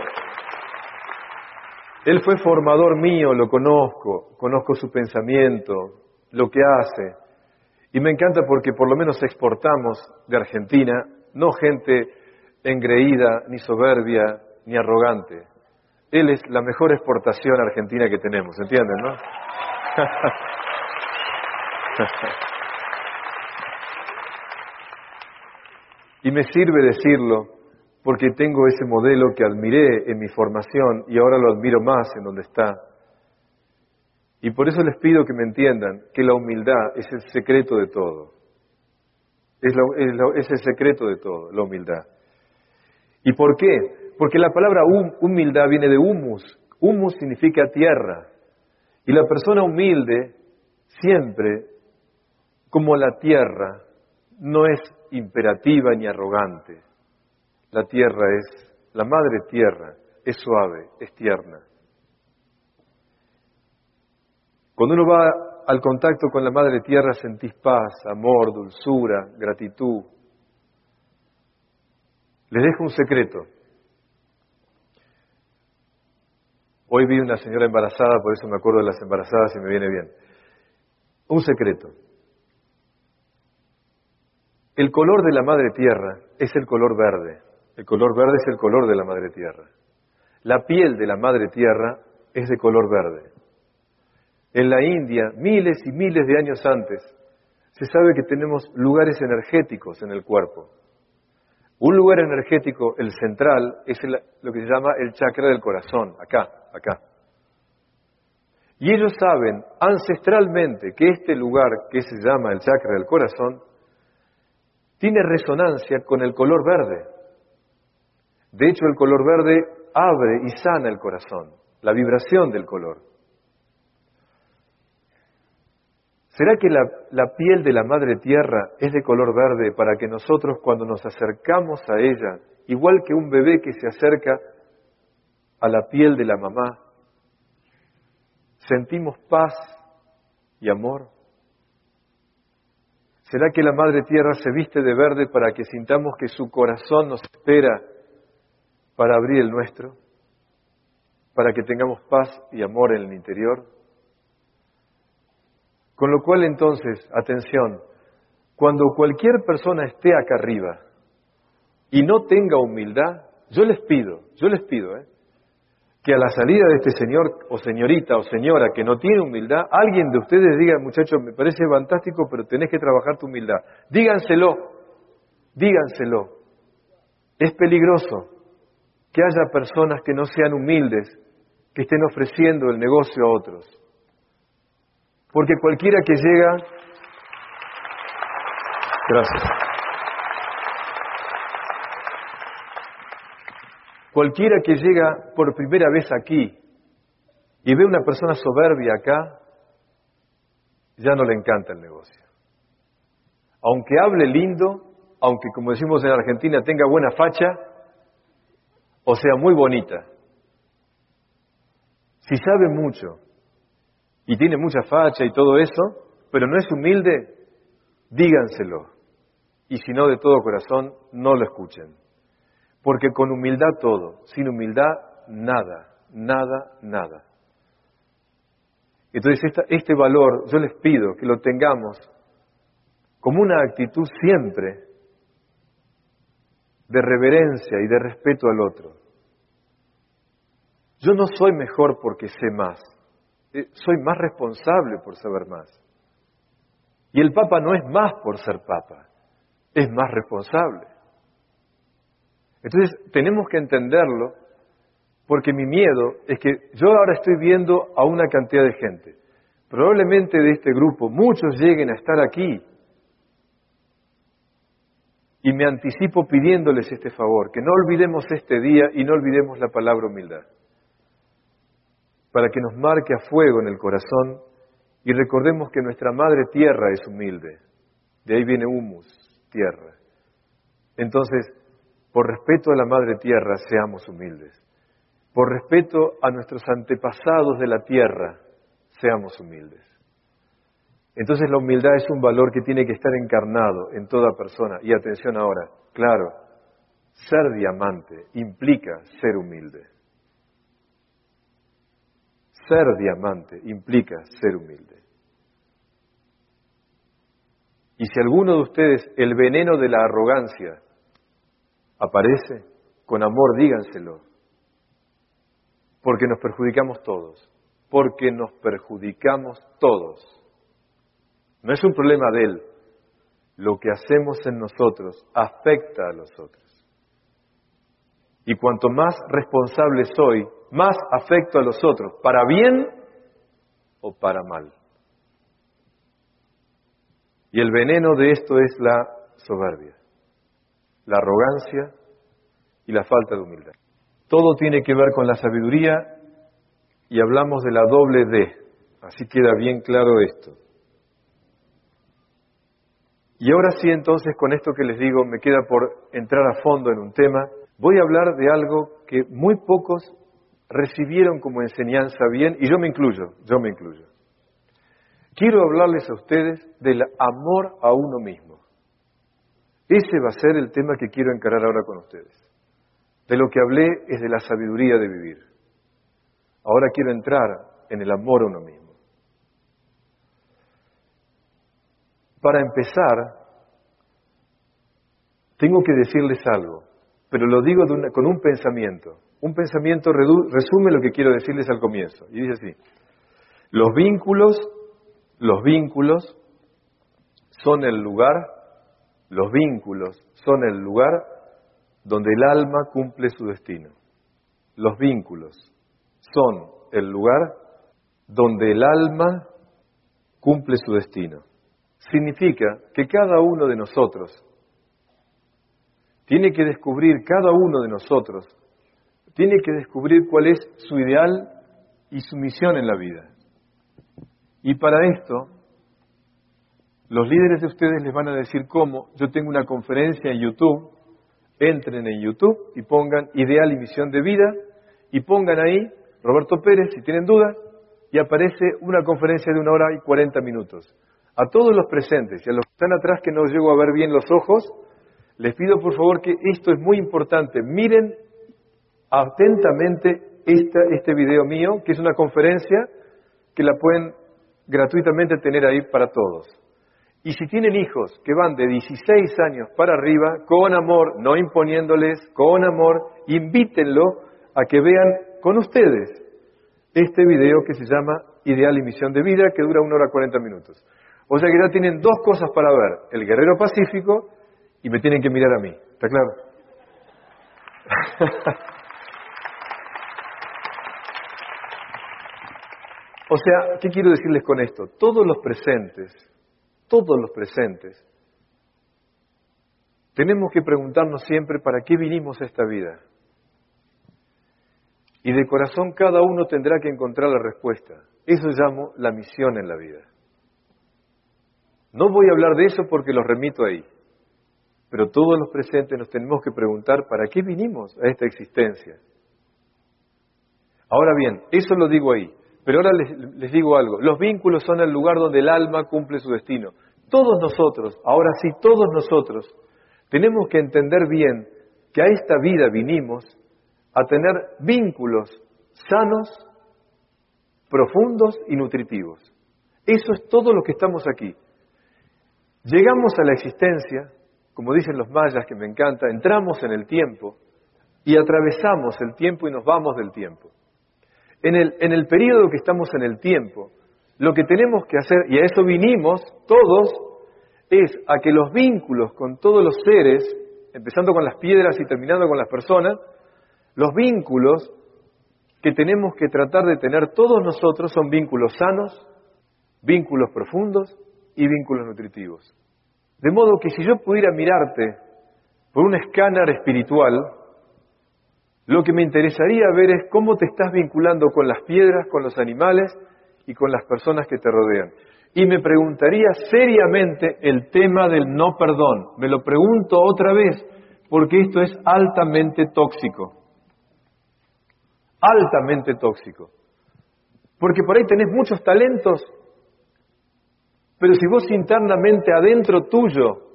Él fue formador mío, lo conozco, conozco su pensamiento, lo que hace. Y me encanta porque por lo menos exportamos de Argentina no gente engreída, ni soberbia, ni arrogante. Él es la mejor exportación argentina que tenemos, ¿entienden, no? y me sirve decirlo porque tengo ese modelo que admiré en mi formación y ahora lo admiro más en donde está. Y por eso les pido que me entiendan que la humildad es el secreto de todo. Es, el secreto de todo, la humildad. ¿Y por qué? Porque la palabra humildad viene de humus. Humus significa tierra. Y la persona humilde siempre como la tierra no es imperativa ni arrogante. La tierra es, la madre tierra es suave, es tierna. Cuando uno va al contacto con la madre tierra sentís paz, amor, dulzura, gratitud. Les dejo un secreto. Hoy vi una señora embarazada, por eso me acuerdo de las embarazadas y me viene bien. Un secreto. El color de la madre tierra es el color verde. El color verde es el color de la madre tierra. La piel de la madre tierra es de color verde. En la India, miles y miles de años antes, se sabe que tenemos lugares energéticos en el cuerpo. Un lugar energético, el central, es lo que se llama el chakra del corazón, acá, acá. Y ellos saben ancestralmente que este lugar, que se llama el chakra del corazón, tiene resonancia con el color verde. De hecho, el color verde abre y sana el corazón, la vibración del color. ¿Será que la, piel de la madre tierra es de color verde para que nosotros cuando nos acercamos a ella, igual que un bebé que se acerca a la piel de la mamá, sentimos paz y amor? ¿Será que la Madre Tierra se viste de verde para que sintamos que su corazón nos espera para abrir el nuestro, para que tengamos paz y amor en el interior. Con lo cual entonces, atención, cuando cualquier persona esté acá arriba y no tenga humildad, yo les pido, yo les pido, ¿eh? que a la salida de este señor o señorita o señora que no tiene humildad, alguien de ustedes diga, muchachos, me parece fantástico, pero tenés que trabajar tu humildad. Díganselo, díganselo. Es peligroso que haya personas que no sean humildes, que estén ofreciendo el negocio a otros. Porque cualquiera que llega... Gracias. Cualquiera que llega por primera vez aquí y ve una persona soberbia acá, ya no le encanta el negocio. Aunque hable lindo, aunque como decimos en Argentina tenga buena facha, o sea muy bonita, si sabe mucho y tiene mucha facha y todo eso, pero no es humilde, díganselo. Y si no de todo corazón, no lo escuchen. Porque con humildad todo, sin humildad nada, nada, nada. Entonces este valor yo les pido que lo tengamos como una actitud siempre de reverencia y de respeto al otro. Yo no soy mejor porque sé más, soy más responsable por saber más. Y el Papa no es más por ser Papa, es más responsable. Entonces tenemos que entenderlo porque mi miedo es que yo ahora estoy viendo a una cantidad de gente. Probablemente de este grupo muchos lleguen a estar aquí y me anticipo pidiéndoles este favor, que no olvidemos este día y no olvidemos la palabra humildad, para que nos marque a fuego en el corazón y recordemos que nuestra madre tierra es humilde, de ahí viene humus, tierra. Entonces, por respeto a la Madre Tierra, seamos humildes. Por respeto a nuestros antepasados de la tierra, seamos humildes. Entonces la humildad es un valor que tiene que estar encarnado en toda persona. Y atención ahora, claro, ser diamante implica ser humilde. Ser diamante implica ser humilde. Y si alguno de ustedes el veneno de la arrogancia aparece, con amor díganselo, porque nos perjudicamos todos, porque nos perjudicamos todos. No es un problema de él, lo que hacemos en nosotros afecta a los otros. Y cuanto más responsable soy, más afecto a los otros, para bien o para mal. Y el veneno de esto es la soberbia la arrogancia y la falta de humildad. Todo tiene que ver con la sabiduría y hablamos de la doble D, así queda bien claro esto. Y ahora sí, entonces, con esto que les digo, me queda por entrar a fondo en un tema. Voy a hablar de algo que muy pocos recibieron como enseñanza bien, y yo me incluyo, yo me incluyo. Quiero hablarles a ustedes del amor a uno mismo. Ese va a ser el tema que quiero encarar ahora con ustedes. De lo que hablé es de la sabiduría de vivir. Ahora quiero entrar en el amor a uno mismo. Para empezar, tengo que decirles algo, pero lo digo con un pensamiento. Un pensamiento resume lo que quiero decirles al comienzo. Y dice así, los vínculos, los vínculos son el lugar los vínculos son el lugar donde el alma cumple su destino. Los vínculos son el lugar donde el alma cumple su destino. Significa que cada uno de nosotros tiene que descubrir, cada uno de nosotros, tiene que descubrir cuál es su ideal y su misión en la vida. Y para esto los líderes de ustedes les van a decir cómo. Yo tengo una conferencia en YouTube. Entren en YouTube y pongan ideal y misión de vida y pongan ahí Roberto Pérez si tienen dudas y aparece una conferencia de una hora y cuarenta minutos. A todos los presentes y a los que están atrás que no llego a ver bien los ojos, les pido por favor que esto es muy importante. Miren atentamente este video mío, que es una conferencia que la pueden gratuitamente tener ahí para todos. Y si tienen hijos que van de 16 años para arriba, con amor, no imponiéndoles, con amor, invítenlo a que vean con ustedes este video que se llama Ideal y Misión de Vida, que dura una hora 40 minutos. O sea que ya tienen dos cosas para ver, el guerrero pacífico y me tienen que mirar a mí. ¿Está claro? o sea, ¿qué quiero decirles con esto? Todos los presentes, todos los presentes, tenemos que preguntarnos siempre para qué vinimos a esta vida. Y de corazón cada uno tendrá que encontrar la respuesta. Eso llamo la misión en la vida. No voy a hablar de eso porque los remito ahí. Pero todos los presentes nos tenemos que preguntar para qué vinimos a esta existencia. Ahora bien, eso lo digo ahí. Pero ahora les, digo algo. Los vínculos son el lugar donde el alma cumple su destino. Todos nosotros, ahora sí, todos nosotros, tenemos que entender bien que a esta vida vinimos a tener vínculos sanos, profundos y nutritivos. Eso es todo lo que estamos aquí. Llegamos a la existencia, como dicen los mayas que me encanta, entramos en el tiempo y atravesamos el tiempo y nos vamos del tiempo. En el, en periodo que estamos en el tiempo, lo que tenemos que hacer, y a eso vinimos todos, es a que los vínculos con todos los seres, empezando con las piedras y terminando con las personas, los vínculos que tenemos que tratar de tener todos nosotros son vínculos sanos, vínculos profundos y vínculos nutritivos. De modo que si yo pudiera mirarte por un escáner espiritual, lo que me interesaría ver es cómo te estás vinculando con las piedras, con los animales y con las personas que te rodean. Y me preguntaría seriamente el tema del no perdón. Me lo pregunto otra vez porque esto es altamente tóxico. Altamente tóxico. Porque por ahí tenés muchos talentos pero si vos internamente adentro tuyo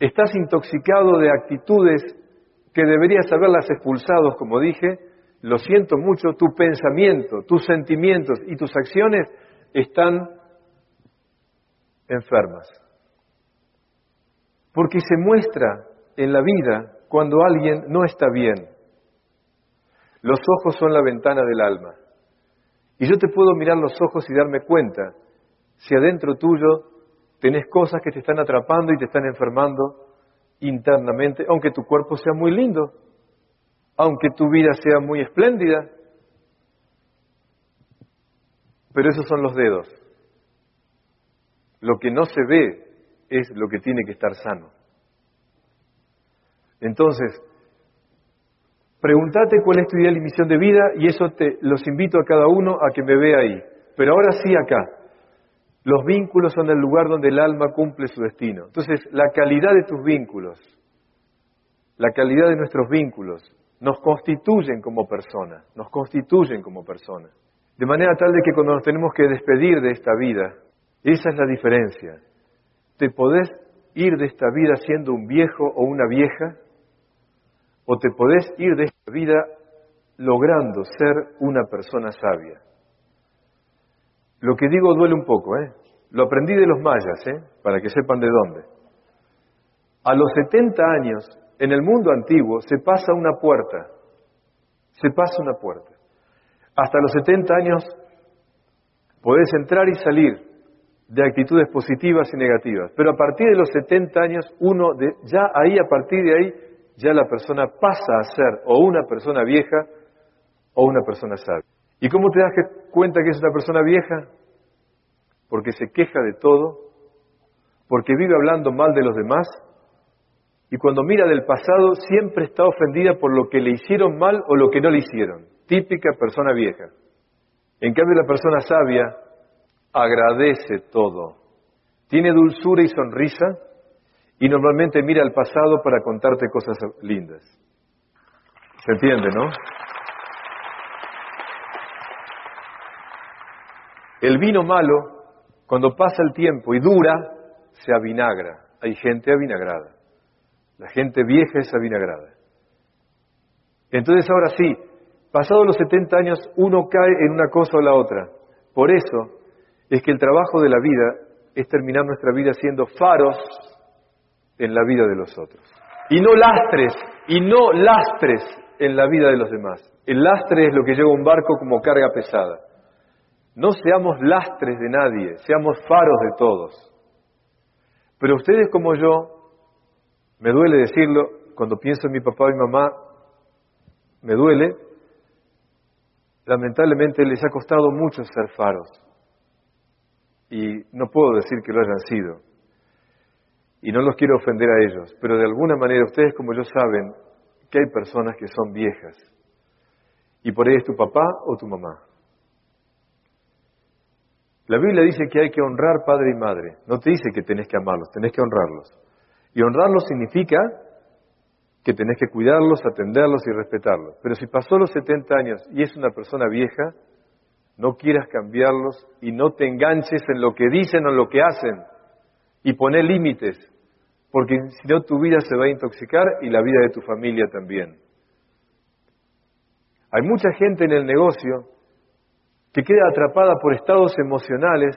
estás intoxicado de actitudes que deberías haberlas expulsado, como dije, lo siento mucho, tu pensamiento, tus sentimientos y tus acciones están enfermas. Porque se muestra en la vida cuando alguien no está bien. Los ojos son la ventana del alma. Y yo te puedo mirar los ojos y darme cuenta si adentro tuyo tenés cosas que te están atrapando y te están enfermando internamente, aunque tu cuerpo sea muy lindo, aunque tu vida sea muy espléndida. Pero esos son los dedos. Lo que no se ve es lo que tiene que estar sano. Entonces, pregúntate cuál es tu ideal y misión de vida y eso te los invito a cada uno a que me vea ahí. Pero ahora sí acá. Los vínculos son el lugar donde el alma cumple su destino. Entonces, la calidad de tus vínculos, la calidad de nuestros vínculos, nos constituyen como personas, nos constituyen como personas. De manera tal de que cuando nos tenemos que despedir de esta vida, esa es la diferencia. Te podés ir de esta vida siendo un viejo o una vieja, o te podés ir de esta vida logrando ser una persona sabia. Lo que digo duele un poco, ¿eh? Lo aprendí de los mayas, ¿eh? Para que sepan de dónde. A los 70 años, en el mundo antiguo, se pasa una puerta. Se pasa una puerta. Hasta los 70 años podés entrar y salir de actitudes positivas y negativas. Pero a partir de los 70 años, uno de, ya ahí, a partir de ahí, ya la persona pasa a ser o una persona vieja o una persona sabia. ¿Y cómo te das cuenta que es una persona vieja? Porque se queja de todo, porque vive hablando mal de los demás, y cuando mira del pasado siempre está ofendida por lo que le hicieron mal o lo que no le hicieron. Típica persona vieja. En cambio la persona sabia agradece todo, tiene dulzura y sonrisa y normalmente mira al pasado para contarte cosas lindas. ¿Se entiende, no? El vino malo, cuando pasa el tiempo y dura, se avinagra. Hay gente avinagrada. La gente vieja es avinagrada. Entonces ahora sí, pasados los 70 años uno cae en una cosa o la otra. Por eso es que el trabajo de la vida es terminar nuestra vida siendo faros en la vida de los otros. Y no lastres, y no lastres en la vida de los demás. El lastre es lo que lleva un barco como carga pesada. No seamos lastres de nadie, seamos faros de todos. Pero ustedes como yo, me duele decirlo, cuando pienso en mi papá y mi mamá, me duele, lamentablemente les ha costado mucho ser faros. Y no puedo decir que lo hayan sido. Y no los quiero ofender a ellos, pero de alguna manera ustedes como yo saben que hay personas que son viejas. Y por ahí es tu papá o tu mamá. La Biblia dice que hay que honrar padre y madre. No te dice que tenés que amarlos, tenés que honrarlos. Y honrarlos significa que tenés que cuidarlos, atenderlos y respetarlos. Pero si pasó los 70 años y es una persona vieja, no quieras cambiarlos y no te enganches en lo que dicen o en lo que hacen y poner límites, porque si no tu vida se va a intoxicar y la vida de tu familia también. Hay mucha gente en el negocio que queda atrapada por estados emocionales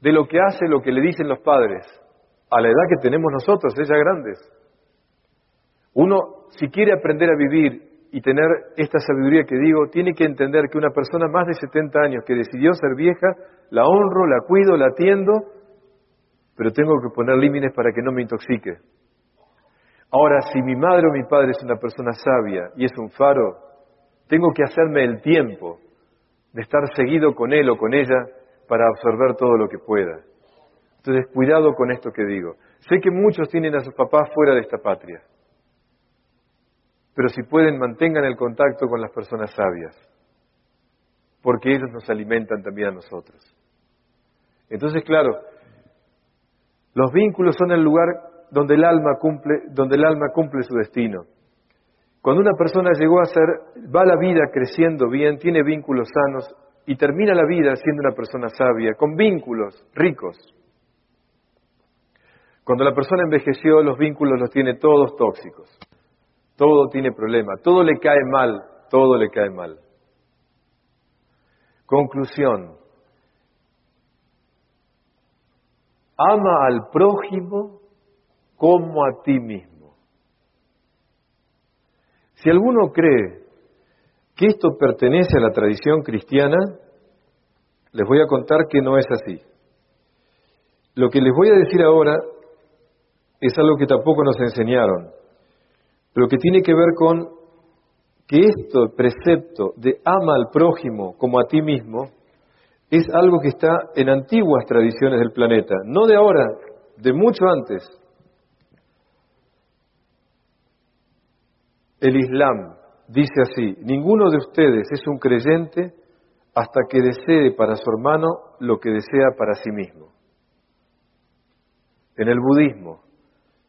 de lo que hace lo que le dicen los padres, a la edad que tenemos nosotros, ellas grandes. Uno, si quiere aprender a vivir y tener esta sabiduría que digo, tiene que entender que una persona más de 70 años que decidió ser vieja, la honro, la cuido, la atiendo, pero tengo que poner límites para que no me intoxique. Ahora, si mi madre o mi padre es una persona sabia y es un faro, tengo que hacerme el tiempo de estar seguido con él o con ella para absorber todo lo que pueda. Entonces, cuidado con esto que digo. Sé que muchos tienen a sus papás fuera de esta patria pero si pueden mantengan el contacto con las personas sabias, porque ellos nos alimentan también a nosotros. Entonces, claro, los vínculos son el lugar donde el alma cumple, donde el alma cumple su destino. Cuando una persona llegó a ser, va la vida creciendo bien, tiene vínculos sanos y termina la vida siendo una persona sabia, con vínculos ricos. Cuando la persona envejeció, los vínculos los tiene todos tóxicos. Todo tiene problema, todo le cae mal, todo le cae mal. Conclusión. Ama al prójimo como a ti mismo. Si alguno cree que esto pertenece a la tradición cristiana, les voy a contar que no es así. Lo que les voy a decir ahora es algo que tampoco nos enseñaron pero que tiene que ver con que esto, precepto de ama al prójimo como a ti mismo, es algo que está en antiguas tradiciones del planeta, no de ahora, de mucho antes. El Islam dice así, ninguno de ustedes es un creyente hasta que desee para su hermano lo que desea para sí mismo. En el budismo,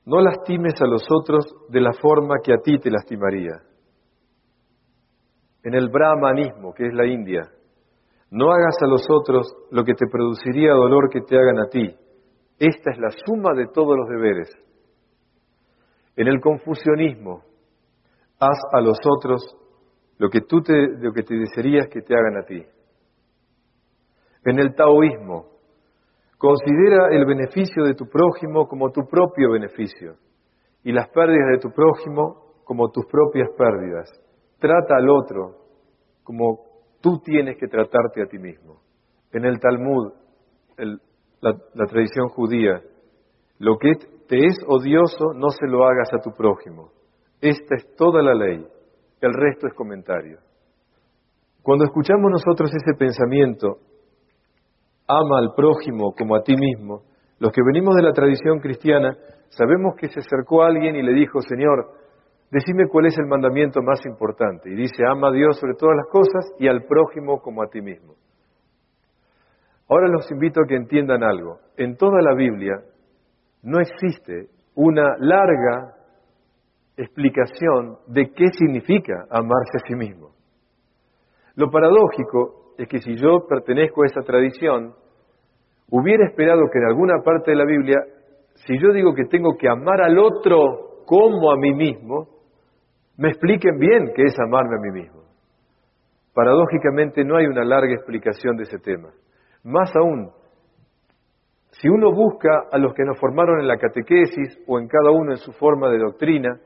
no lastimes a los otros de la forma que a ti te lastimaría. En el brahmanismo, que es la India, no hagas a los otros lo que te produciría dolor que te hagan a ti. Esta es la suma de todos los deberes. En el confucianismo, haz a los otros lo que tú te, lo que te desearías que te hagan a ti. En el taoísmo, Considera el beneficio de tu prójimo como tu propio beneficio y las pérdidas de tu prójimo como tus propias pérdidas. Trata al otro como tú tienes que tratarte a ti mismo. En el Talmud, la, la tradición judía, lo que te es odioso no se lo hagas a tu prójimo. Esta es toda la ley, el resto es comentario. Cuando escuchamos nosotros ese pensamiento, ama al prójimo como a ti mismo, los que venimos de la tradición cristiana sabemos que se acercó alguien y le dijo, Señor, decime cuál es el mandamiento más importante. Y dice, ama a Dios sobre todas las cosas y al prójimo como a ti mismo. Ahora los invito a que entiendan algo. En toda la Biblia no existe una larga explicación de qué significa amarse a sí mismo. Lo paradójico es que si yo pertenezco a esa tradición, hubiera esperado que en alguna parte de la Biblia, si yo digo que tengo que amar al otro como a mí mismo, me expliquen bien qué es amarme a mí mismo. paradójicamente no hay una larga explicación de ese tema. Más aún, si uno busca a los que nos formaron en la catequesis o en cada uno en su forma de doctrina,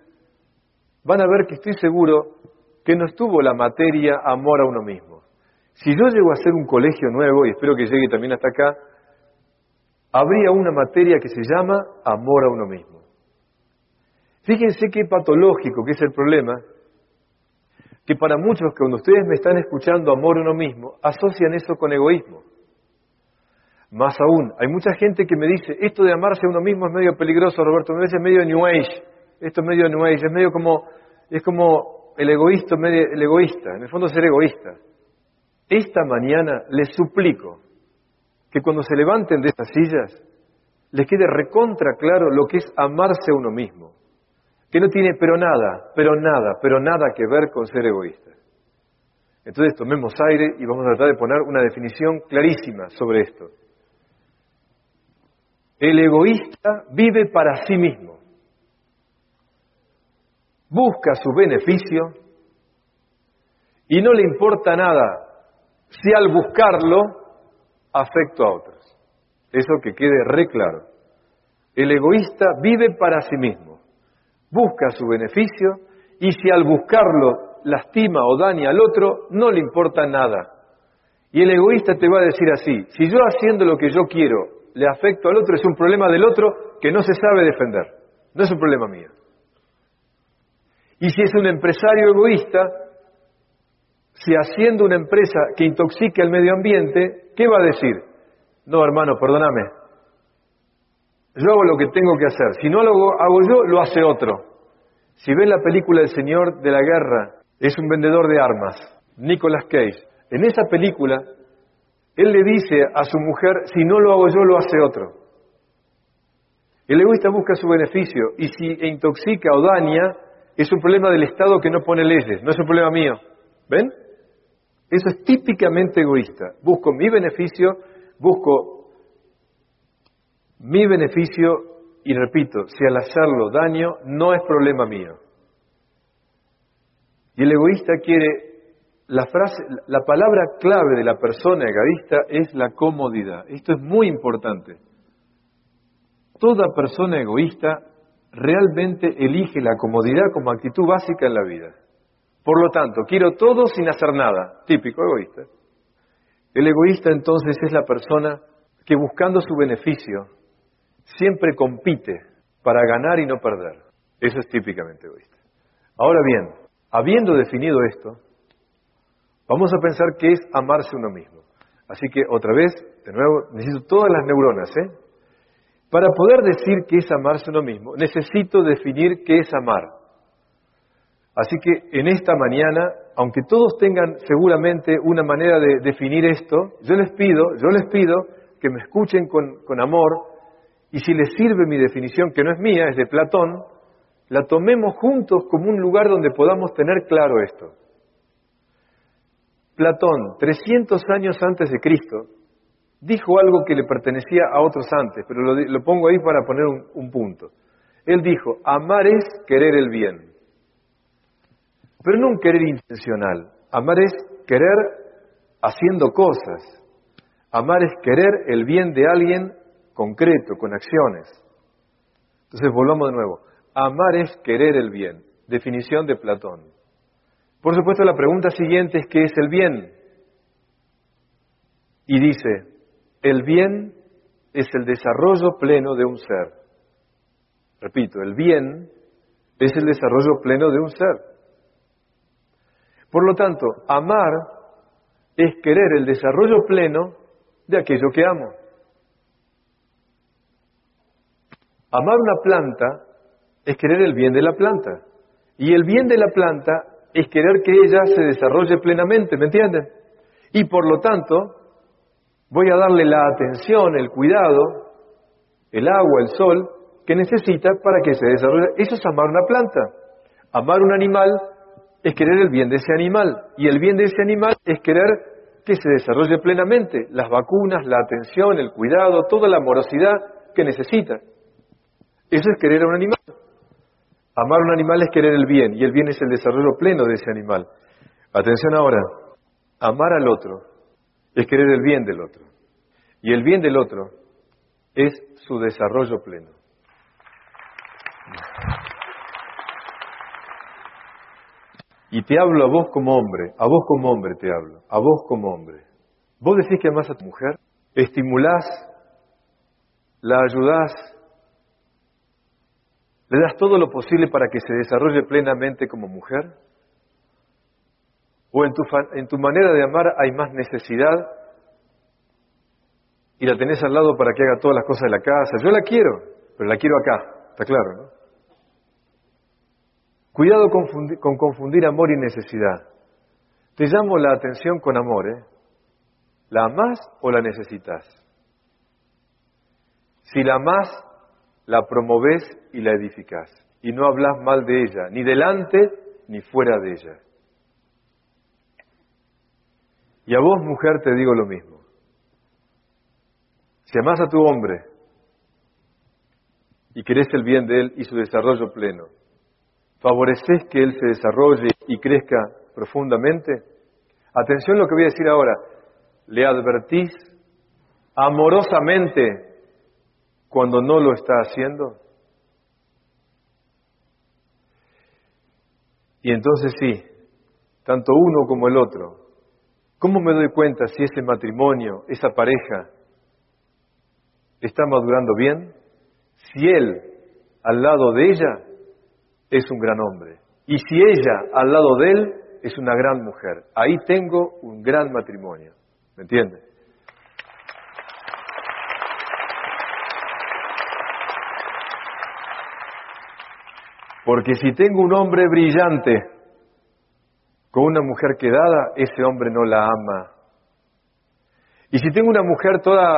van a ver que estoy seguro que no estuvo la materia amor a uno mismo. Si yo llego a hacer un colegio nuevo, y espero que llegue también hasta acá, habría una materia que se llama amor a uno mismo. Fíjense qué patológico que es el problema, que para muchos que cuando ustedes me están escuchando amor a uno mismo, asocian eso con egoísmo. Más aún, hay mucha gente que me dice, esto de amarse a uno mismo es medio peligroso, Roberto, me es medio New Age, esto es medio New es medio como, es como el egoísta, medio, el egoísta, en el fondo ser egoísta. Esta mañana les suplico que cuando se levanten de estas sillas, les quede recontra claro lo que es amarse a uno mismo, que no tiene pero nada, pero nada, pero nada que ver con ser egoísta. Entonces tomemos aire y vamos a tratar de poner una definición clarísima sobre esto. El egoísta vive para sí mismo. Busca su beneficio y no le importa nada si al buscarlo afecto a otros. Eso que quede re claro. El egoísta vive para sí mismo, busca su beneficio y si al buscarlo lastima o daña al otro, no le importa nada. Y el egoísta te va a decir así, si yo haciendo lo que yo quiero le afecto al otro, es un problema del otro que no se sabe defender, no es un problema mío. Y si es un empresario egoísta, si haciendo una empresa que intoxique al medio ambiente, ¿qué va a decir? No, hermano, perdóname. Yo hago lo que tengo que hacer. Si no lo hago yo, lo hace otro. Si ven la película El Señor de la Guerra, es un vendedor de armas, Nicolas Cage. En esa película, él le dice a su mujer, si no lo hago yo, lo hace otro. El egoísta busca su beneficio y si intoxica o daña, es un problema del Estado que no pone leyes, no es un problema mío. ¿Ven? Eso es típicamente egoísta. Busco mi beneficio, busco mi beneficio y repito, si al hacerlo daño, no es problema mío. Y el egoísta quiere la frase, la palabra clave de la persona egoísta es la comodidad. Esto es muy importante. Toda persona egoísta realmente elige la comodidad como actitud básica en la vida. Por lo tanto, quiero todo sin hacer nada. Típico egoísta. El egoísta entonces es la persona que buscando su beneficio siempre compite para ganar y no perder. Eso es típicamente egoísta. Ahora bien, habiendo definido esto, Vamos a pensar qué es amarse uno mismo. Así que otra vez, de nuevo, necesito todas las neuronas, ¿eh? Para poder decir qué es amarse uno mismo, necesito definir qué es amar. Así que en esta mañana, aunque todos tengan seguramente una manera de definir esto, yo les pido, yo les pido que me escuchen con, con amor y si les sirve mi definición, que no es mía, es de Platón, la tomemos juntos como un lugar donde podamos tener claro esto. Platón, 300 años antes de Cristo, dijo algo que le pertenecía a otros antes, pero lo, pongo ahí para poner un, un punto. Él dijo, amar es querer el bien, pero no un querer intencional, amar es querer haciendo cosas, amar es querer el bien de alguien concreto, con acciones. Entonces volvamos de nuevo, amar es querer el bien, definición de Platón. Por supuesto, la pregunta siguiente es ¿qué es el bien? Y dice, el bien es el desarrollo pleno de un ser. Repito, el bien es el desarrollo pleno de un ser. Por lo tanto, amar es querer el desarrollo pleno de aquello que amo. Amar una planta es querer el bien de la planta. Y el bien de la planta es querer que ella se desarrolle plenamente, ¿me entienden? Y por lo tanto, voy a darle la atención, el cuidado, el agua, el sol, que necesita para que se desarrolle. Eso es amar una planta. Amar un animal es querer el bien de ese animal. Y el bien de ese animal es querer que se desarrolle plenamente. Las vacunas, la atención, el cuidado, toda la amorosidad que necesita. Eso es querer a un animal. Amar un animal es querer el bien y el bien es el desarrollo pleno de ese animal. Atención ahora. Amar al otro es querer el bien del otro. Y el bien del otro es su desarrollo pleno. Y te hablo a vos como hombre, a vos como hombre te hablo, a vos como hombre. Vos decís que amás a tu mujer, estimulás, la ayudás, le das todo lo posible para que se desarrolle plenamente como mujer. O en tu, en tu manera de amar hay más necesidad y la tenés al lado para que haga todas las cosas de la casa. Yo la quiero, pero la quiero acá, está claro, ¿no? Cuidado con confundir amor y necesidad. Te llamo la atención con amor, ¿eh? ¿La amás o la necesitas? Si la amás, la promoves y la edificas. Y no hablas mal de ella, ni delante ni fuera de ella. Y a vos, mujer, te digo lo mismo. Si amás a tu hombre y querés el bien de él y su desarrollo pleno, favoreces que él se desarrolle y crezca profundamente? Atención lo que voy a decir ahora. Le advertís amorosamente cuando no lo está haciendo. Y entonces sí, tanto uno como el otro. ¿Cómo me doy cuenta si ese matrimonio, esa pareja, está madurando bien? Si él, al lado de ella, es un gran hombre. Y si ella al lado de él es una gran mujer, ahí tengo un gran matrimonio. ¿Me entiende? Porque si tengo un hombre brillante con una mujer quedada, ese hombre no la ama. Y si tengo una mujer toda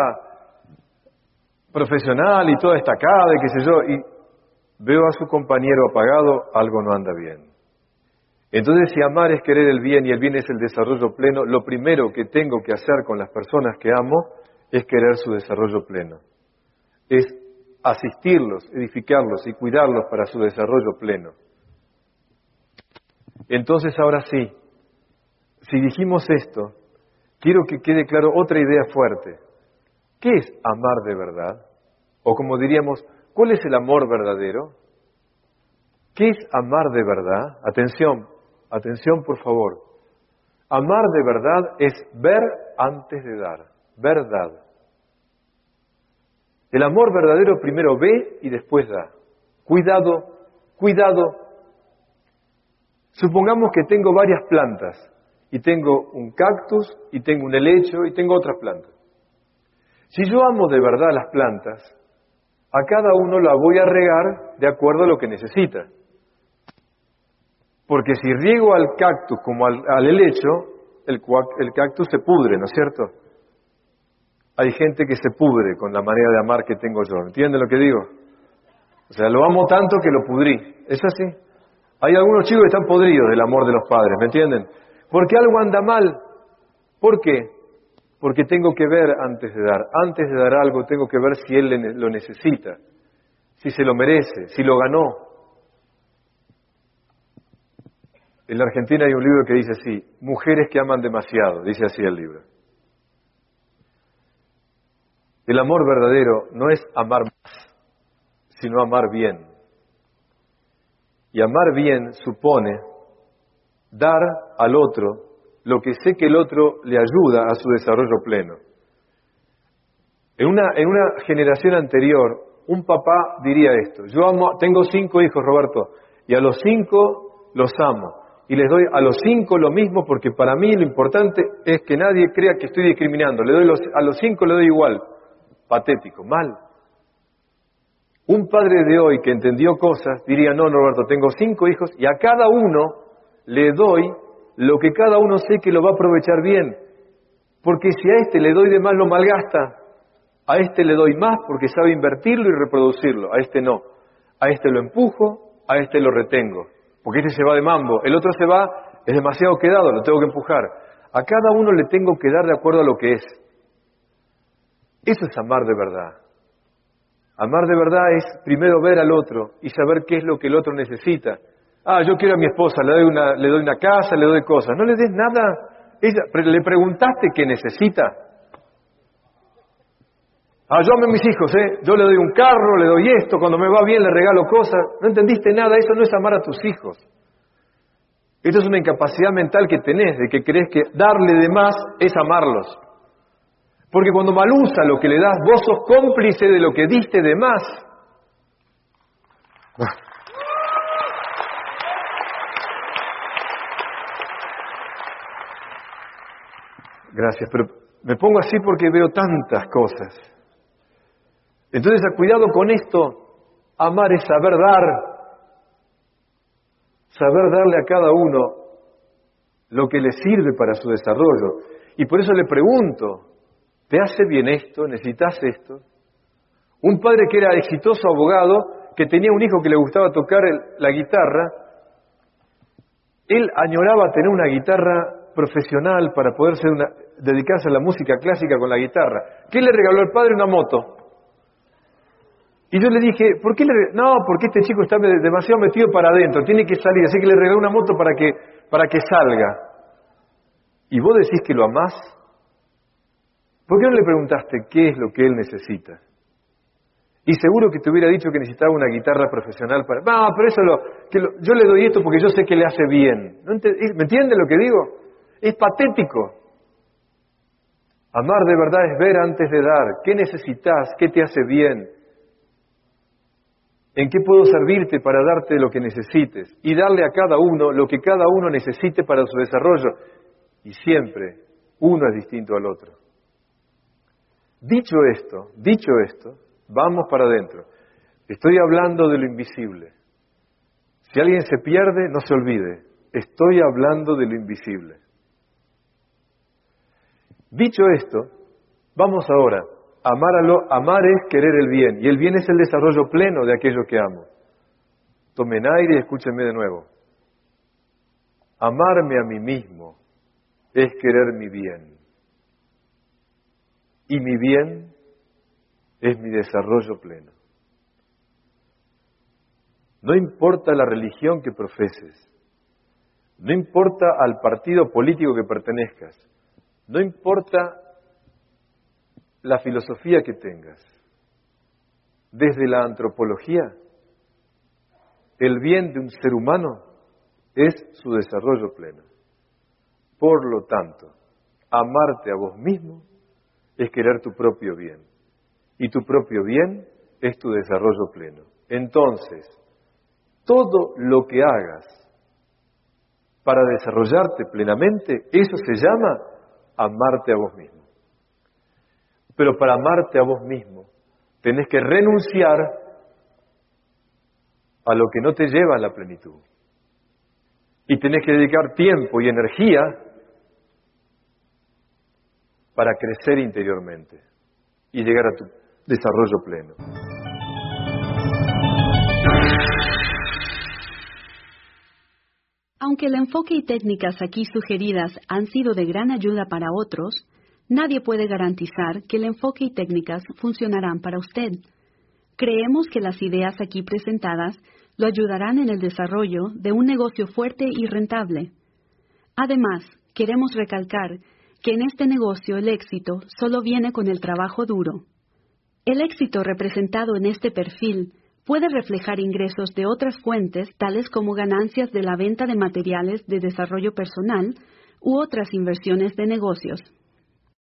profesional y toda destacada y qué sé yo, y veo a su compañero apagado, algo no anda bien. Entonces, si amar es querer el bien y el bien es el desarrollo pleno, lo primero que tengo que hacer con las personas que amo es querer su desarrollo pleno. Es asistirlos, edificarlos y cuidarlos para su desarrollo pleno. Entonces, ahora sí, si dijimos esto, quiero que quede claro otra idea fuerte. ¿Qué es amar de verdad? O como diríamos, ¿Cuál es el amor verdadero? ¿Qué es amar de verdad? Atención, atención por favor. Amar de verdad es ver antes de dar, verdad. El amor verdadero primero ve y después da. Cuidado, cuidado. Supongamos que tengo varias plantas y tengo un cactus y tengo un helecho y tengo otras plantas. Si yo amo de verdad las plantas, a cada uno la voy a regar de acuerdo a lo que necesita. Porque si riego al cactus como al, helecho, el, el cactus se pudre, ¿no es cierto? Hay gente que se pudre con la manera de amar que tengo yo. ¿Entienden lo que digo? O sea, lo amo tanto que lo pudrí. ¿Es así? Hay algunos chicos que están podridos del amor de los padres, ¿me entienden? Porque algo anda mal. ¿Por qué? porque tengo que ver antes de dar. Antes de dar algo tengo que ver si él lo necesita, si se lo merece, si lo ganó. En la Argentina hay un libro que dice así, Mujeres que aman demasiado, dice así el libro. El amor verdadero no es amar más, sino amar bien. Y amar bien supone dar al otro lo que sé que el otro le ayuda a su desarrollo pleno. En una, en una generación anterior, un papá diría esto, yo amo, tengo cinco hijos, Roberto, y a los cinco los amo, y les doy a los cinco lo mismo porque para mí lo importante es que nadie crea que estoy discriminando, le doy a los cinco le doy igual, patético, mal. Un padre de hoy que entendió cosas diría, no, Roberto, tengo cinco hijos y a cada uno le doy lo que cada uno sé que lo va a aprovechar bien. Porque si a este le doy de más, lo malgasta. A este le doy más porque sabe invertirlo y reproducirlo. A este no. A este lo empujo, a este lo retengo. Porque este se va de mambo. El otro se va, es demasiado quedado, lo tengo que empujar. A cada uno le tengo que dar de acuerdo a lo que es. Eso es amar de verdad. Amar de verdad es primero ver al otro y saber qué es lo que el otro necesita Ah, yo quiero a mi esposa, le doy, una, le doy una casa, le doy cosas. No le des nada, Ella, ¿Le preguntaste qué necesita? Ah, yo amo a mis hijos, ¿eh? Yo le doy un carro, le doy esto, cuando me va bien le regalo cosas. No entendiste nada, eso no es amar a tus hijos. Esto es una incapacidad mental que tenés, de que crees que darle de más es amarlos. Porque cuando mal usa lo que le das, vos sos cómplice de lo que diste de más. Gracias, pero me pongo así porque veo tantas cosas. Entonces, cuidado con esto. Amar es saber dar. Saber darle a cada uno lo que le sirve para su desarrollo. Y por eso le pregunto, ¿te hace bien esto? ¿Necesitas esto? Un padre que era exitoso abogado, que tenía un hijo que le gustaba tocar la guitarra, él añoraba tener una guitarra profesional para poder dedicarse a la música clásica con la guitarra. ¿Qué le regaló el padre? Una moto. Y yo le dije, ¿por qué le No, porque este chico está demasiado metido para adentro, tiene que salir, así que le regaló una moto para que, para que salga. ¿Y vos decís que lo amás? ¿Por qué no le preguntaste qué es lo que él necesita? Y seguro que te hubiera dicho que necesitaba una guitarra profesional para... No, pero eso lo, que yo le doy esto porque yo sé que le hace bien. ¿Me entiende lo que digo? Es patético. Amar de verdad es ver antes de dar. ¿Qué necesitas? ¿Qué te hace bien? ¿En qué puedo servirte para darte lo que necesites? Y darle a cada uno lo que cada uno necesite para su desarrollo. Y siempre uno es distinto al otro. Dicho esto, dicho esto, vamos para adentro. Estoy hablando de lo invisible. Si alguien se pierde, no se olvide. Estoy hablando de lo invisible. Dicho esto, vamos ahora. Amar, amar es querer el bien, y el bien es el desarrollo pleno de aquello que amo. Tomen aire y escúchenme de nuevo. Amarme a mí mismo es querer mi bien. Y mi bien es mi desarrollo pleno. No importa la religión que profeses, no importa al partido político que pertenezcas, no importa la filosofía que tengas, desde la antropología, el bien de un ser humano es su desarrollo pleno. Por lo tanto, amarte a vos mismo es querer tu propio bien. Y tu propio bien es tu desarrollo pleno. Entonces, todo lo que hagas para desarrollarte plenamente, eso se llama amarte a vos mismo. Pero para amarte a vos mismo, tenés que renunciar a lo que no te lleva a la plenitud. Y tenés que dedicar tiempo y energía para crecer interiormente y llegar a tu desarrollo pleno. Aunque el enfoque y técnicas aquí sugeridas han sido de gran ayuda para otros, nadie puede garantizar que el enfoque y técnicas funcionarán para usted. Creemos que las ideas aquí presentadas lo ayudarán en el desarrollo de un negocio fuerte y rentable. Además, queremos recalcar que en este negocio el éxito solo viene con el trabajo duro. El éxito representado en este perfil puede reflejar ingresos de otras fuentes, tales como ganancias de la venta de materiales de desarrollo personal u otras inversiones de negocios.